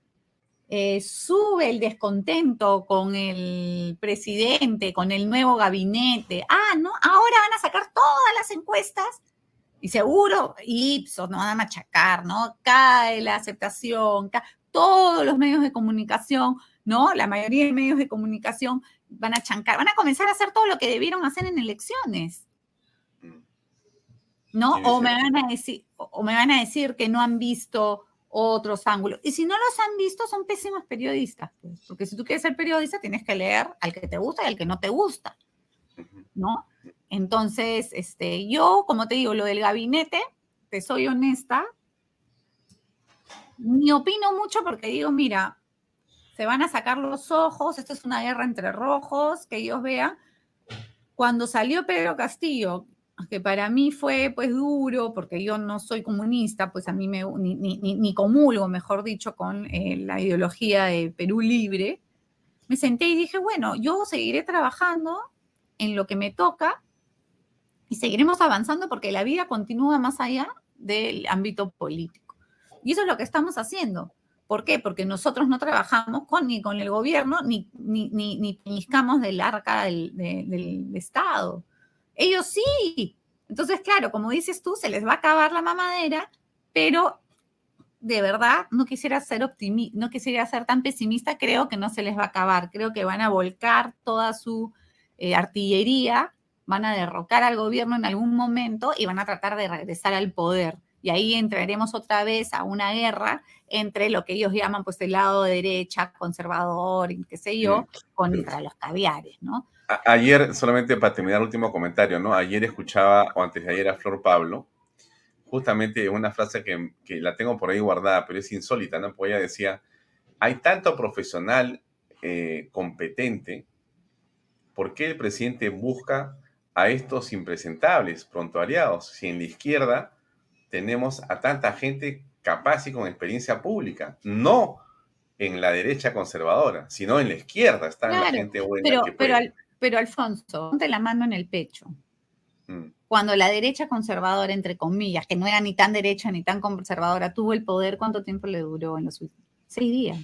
Eh, sube el descontento con el presidente, con el nuevo gabinete. Ah, no, ahora van a sacar todas las encuestas y seguro, Ipsos, no van a machacar, ¿no? Cae la aceptación, cae todos los medios de comunicación, ¿no? La mayoría de medios de comunicación van a chancar, van a comenzar a hacer todo lo que debieron hacer en elecciones. ¿No? O me van a decir, o me van a decir que no han visto otros ángulos. Y si no los han visto, son pésimos periodistas, pues, porque si tú quieres ser periodista, tienes que leer al que te gusta y al que no te gusta, ¿no? Entonces, este, yo, como te digo, lo del gabinete, te soy honesta, ni opino mucho porque digo, mira, se van a sacar los ojos, esto es una guerra entre rojos, que ellos vean. Cuando salió Pedro Castillo, que para mí fue pues duro, porque yo no soy comunista, pues a mí me, ni, ni, comulgo, mejor dicho, con eh, la ideología de Perú libre, me senté y dije, bueno, yo seguiré trabajando en lo que me toca y seguiremos avanzando porque la vida continúa más allá del ámbito político. Y eso es lo que estamos haciendo. ¿Por qué? Porque nosotros no trabajamos ni con el gobierno ni, ni, ni, ni del arca del, Estado ellos sí. Entonces, claro, como dices tú, se les va a acabar la mamadera, pero de verdad no quisiera ser optimista, no quisiera ser tan pesimista, creo que no se les va a acabar, creo que van a volcar toda su eh, artillería, van a derrocar al gobierno en algún momento y van a tratar de regresar al poder. Y ahí entraremos otra vez a una guerra entre lo que ellos llaman pues el lado derecha, conservador, y qué sé yo, contra los caviares, ¿no? ayer, solamente para terminar el último comentario, ¿no? Ayer escuchaba, o antes de ayer, a Flor Pablo, justamente una frase que, la tengo por ahí guardada, pero es insólita, ¿no? Porque ella decía, hay tanto profesional eh, competente, ¿por qué el presidente busca a estos impresentables prontuariados? Si en la izquierda tenemos a tanta gente capaz y con experiencia pública, no en la derecha conservadora, sino en la izquierda está la gente buena. Pero, pero Alfonso, ponte la mano en el pecho. Mm. Cuando la derecha conservadora, entre comillas, que no era ni tan derecha ni tan conservadora, tuvo el poder, ¿cuánto tiempo le duró en los últimos? Seis días.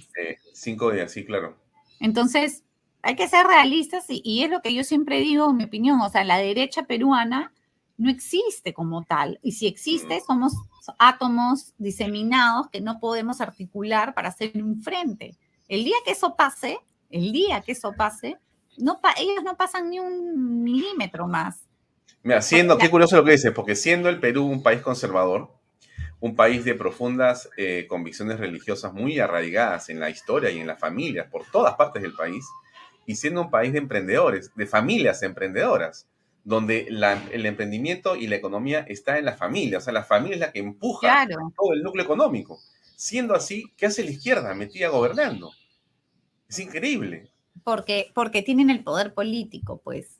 cinco días, sí, claro. Entonces, hay que ser realistas y, es lo que yo siempre digo, en mi opinión, o sea, la derecha peruana no existe como tal. Y si existe, somos átomos diseminados que no podemos articular para hacer un frente. El día que eso pase, el día que eso pase, no ellos no pasan ni un milímetro más. Mira, siendo, qué curioso lo que dices, porque siendo el Perú un país conservador, un país de profundas eh, convicciones religiosas muy arraigadas en la historia y en las familias por todas partes del país, y siendo un país de emprendedores, de familias emprendedoras, donde el emprendimiento y la economía está en la familia, o sea, la familia es la que empuja todo el núcleo económico. Siendo así, ¿qué hace la izquierda metida gobernando? Es increíble. Porque, porque tienen el poder político, pues.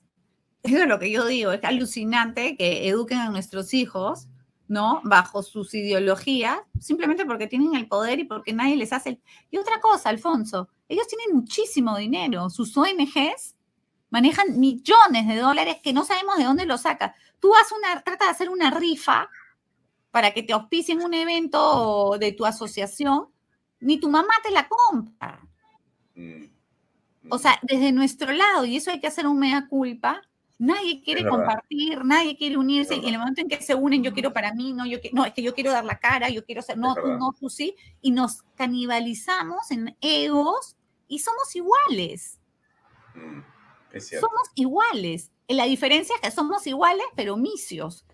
Eso [LAUGHS] es lo que yo digo, es alucinante que eduquen a nuestros hijos, ¿no? Bajo sus ideologías, simplemente porque tienen el poder y porque nadie les hace... Y otra cosa, Alfonso, ellos tienen muchísimo dinero, sus ONGs manejan millones de dólares que no sabemos de dónde los saca. Tú haces una, trata de hacer una rifa para que te auspicien un evento de tu asociación, ni tu mamá te la compra. Mm. O sea, desde nuestro lado, y eso hay que hacer un mea culpa, nadie quiere compartir, nadie quiere unirse, y en el momento en que se unen, yo quiero para mí, no, yo, no, es que yo quiero dar la cara, yo quiero ser, no, tú no, tú sí, y nos canibalizamos en egos y somos iguales. Mm, somos iguales. La diferencia es que somos iguales, pero misios.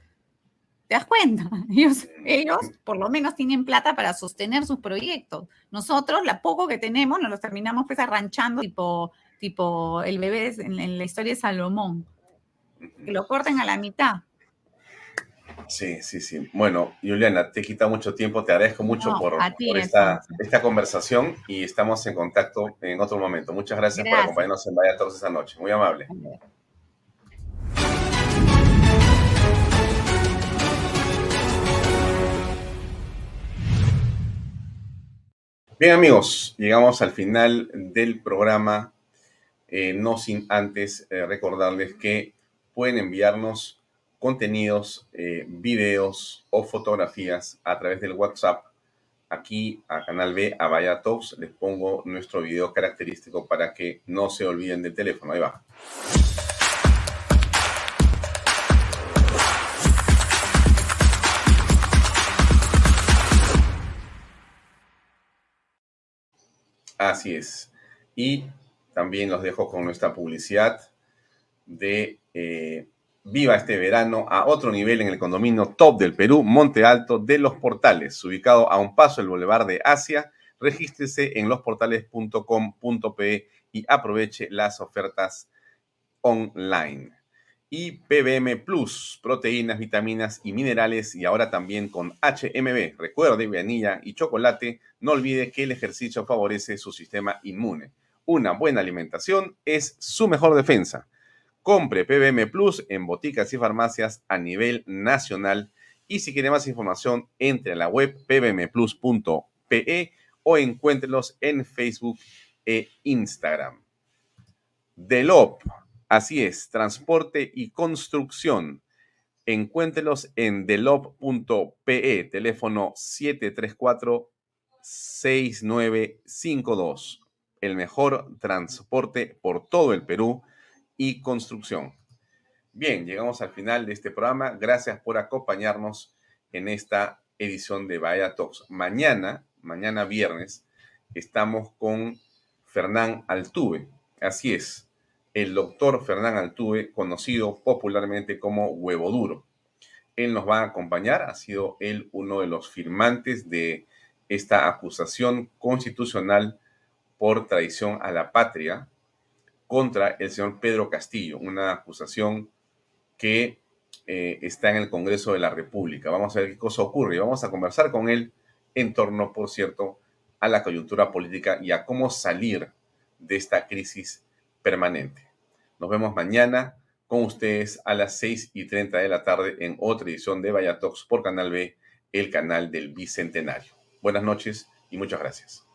¿Te das cuenta? [LAUGHS] Ellos, ellos por lo menos tienen plata para sostener sus proyectos. Nosotros, la poco que tenemos, nos los terminamos pues arranchando tipo, tipo el bebé en, la historia de Salomón. Que lo corten a la mitad. Sí, sí, sí. Bueno, Juliana, te he quitado mucho tiempo, te agradezco mucho por, esta, esta, conversación y estamos en contacto en otro momento. Muchas gracias, por acompañarnos en Vaya Todos esta noche. Muy amable. Bien amigos, llegamos al final del programa, eh, no sin antes eh, recordarles que pueden enviarnos contenidos, eh, videos o fotografías a través del WhatsApp. Aquí a Canal B, a Vaya Talks, les pongo nuestro video característico para que no se olviden del teléfono. Ahí va. Así es. Y también los dejo con nuestra publicidad de eh, Viva este verano a otro nivel en el condominio top del Perú, Monte Alto de los Portales, ubicado a un paso del Boulevard de Asia. Regístrese en losportales.com.pe y aproveche las ofertas online. Y PBM Plus, proteínas, vitaminas y minerales y ahora también con HMB. Recuerde, vainilla y chocolate. No olvide que el ejercicio favorece su sistema inmune. Una buena alimentación es su mejor defensa. Compre PBM Plus en boticas y farmacias a nivel nacional. Y si quiere más información, entre a la web pbmplus.pe o encuéntrelos en Facebook e Instagram. Delop, así es, transporte y construcción. Encuéntrelos en delop.pe, teléfono 734-6952. El mejor transporte por todo el Perú y construcción. Bien, llegamos al final de este programa. Gracias por acompañarnos en esta edición de Vaya Talks. Mañana, mañana viernes, estamos con Fernán Altuve. Así es, el doctor Fernán Altuve, conocido popularmente como Huevo Duro. Él nos va a acompañar, ha sido él uno de los firmantes de esta acusación constitucional por traición a la patria contra el señor Pedro Castillo, una acusación que eh, está en el Congreso de la República. Vamos a ver qué cosa ocurre y vamos a conversar con él en torno, por cierto, a la coyuntura política y a cómo salir de esta crisis permanente. Nos vemos mañana con ustedes a las 6 y 30 de la tarde en otra edición de Vaya Talks por Canal B, el canal del Bicentenario. Buenas noches y muchas gracias.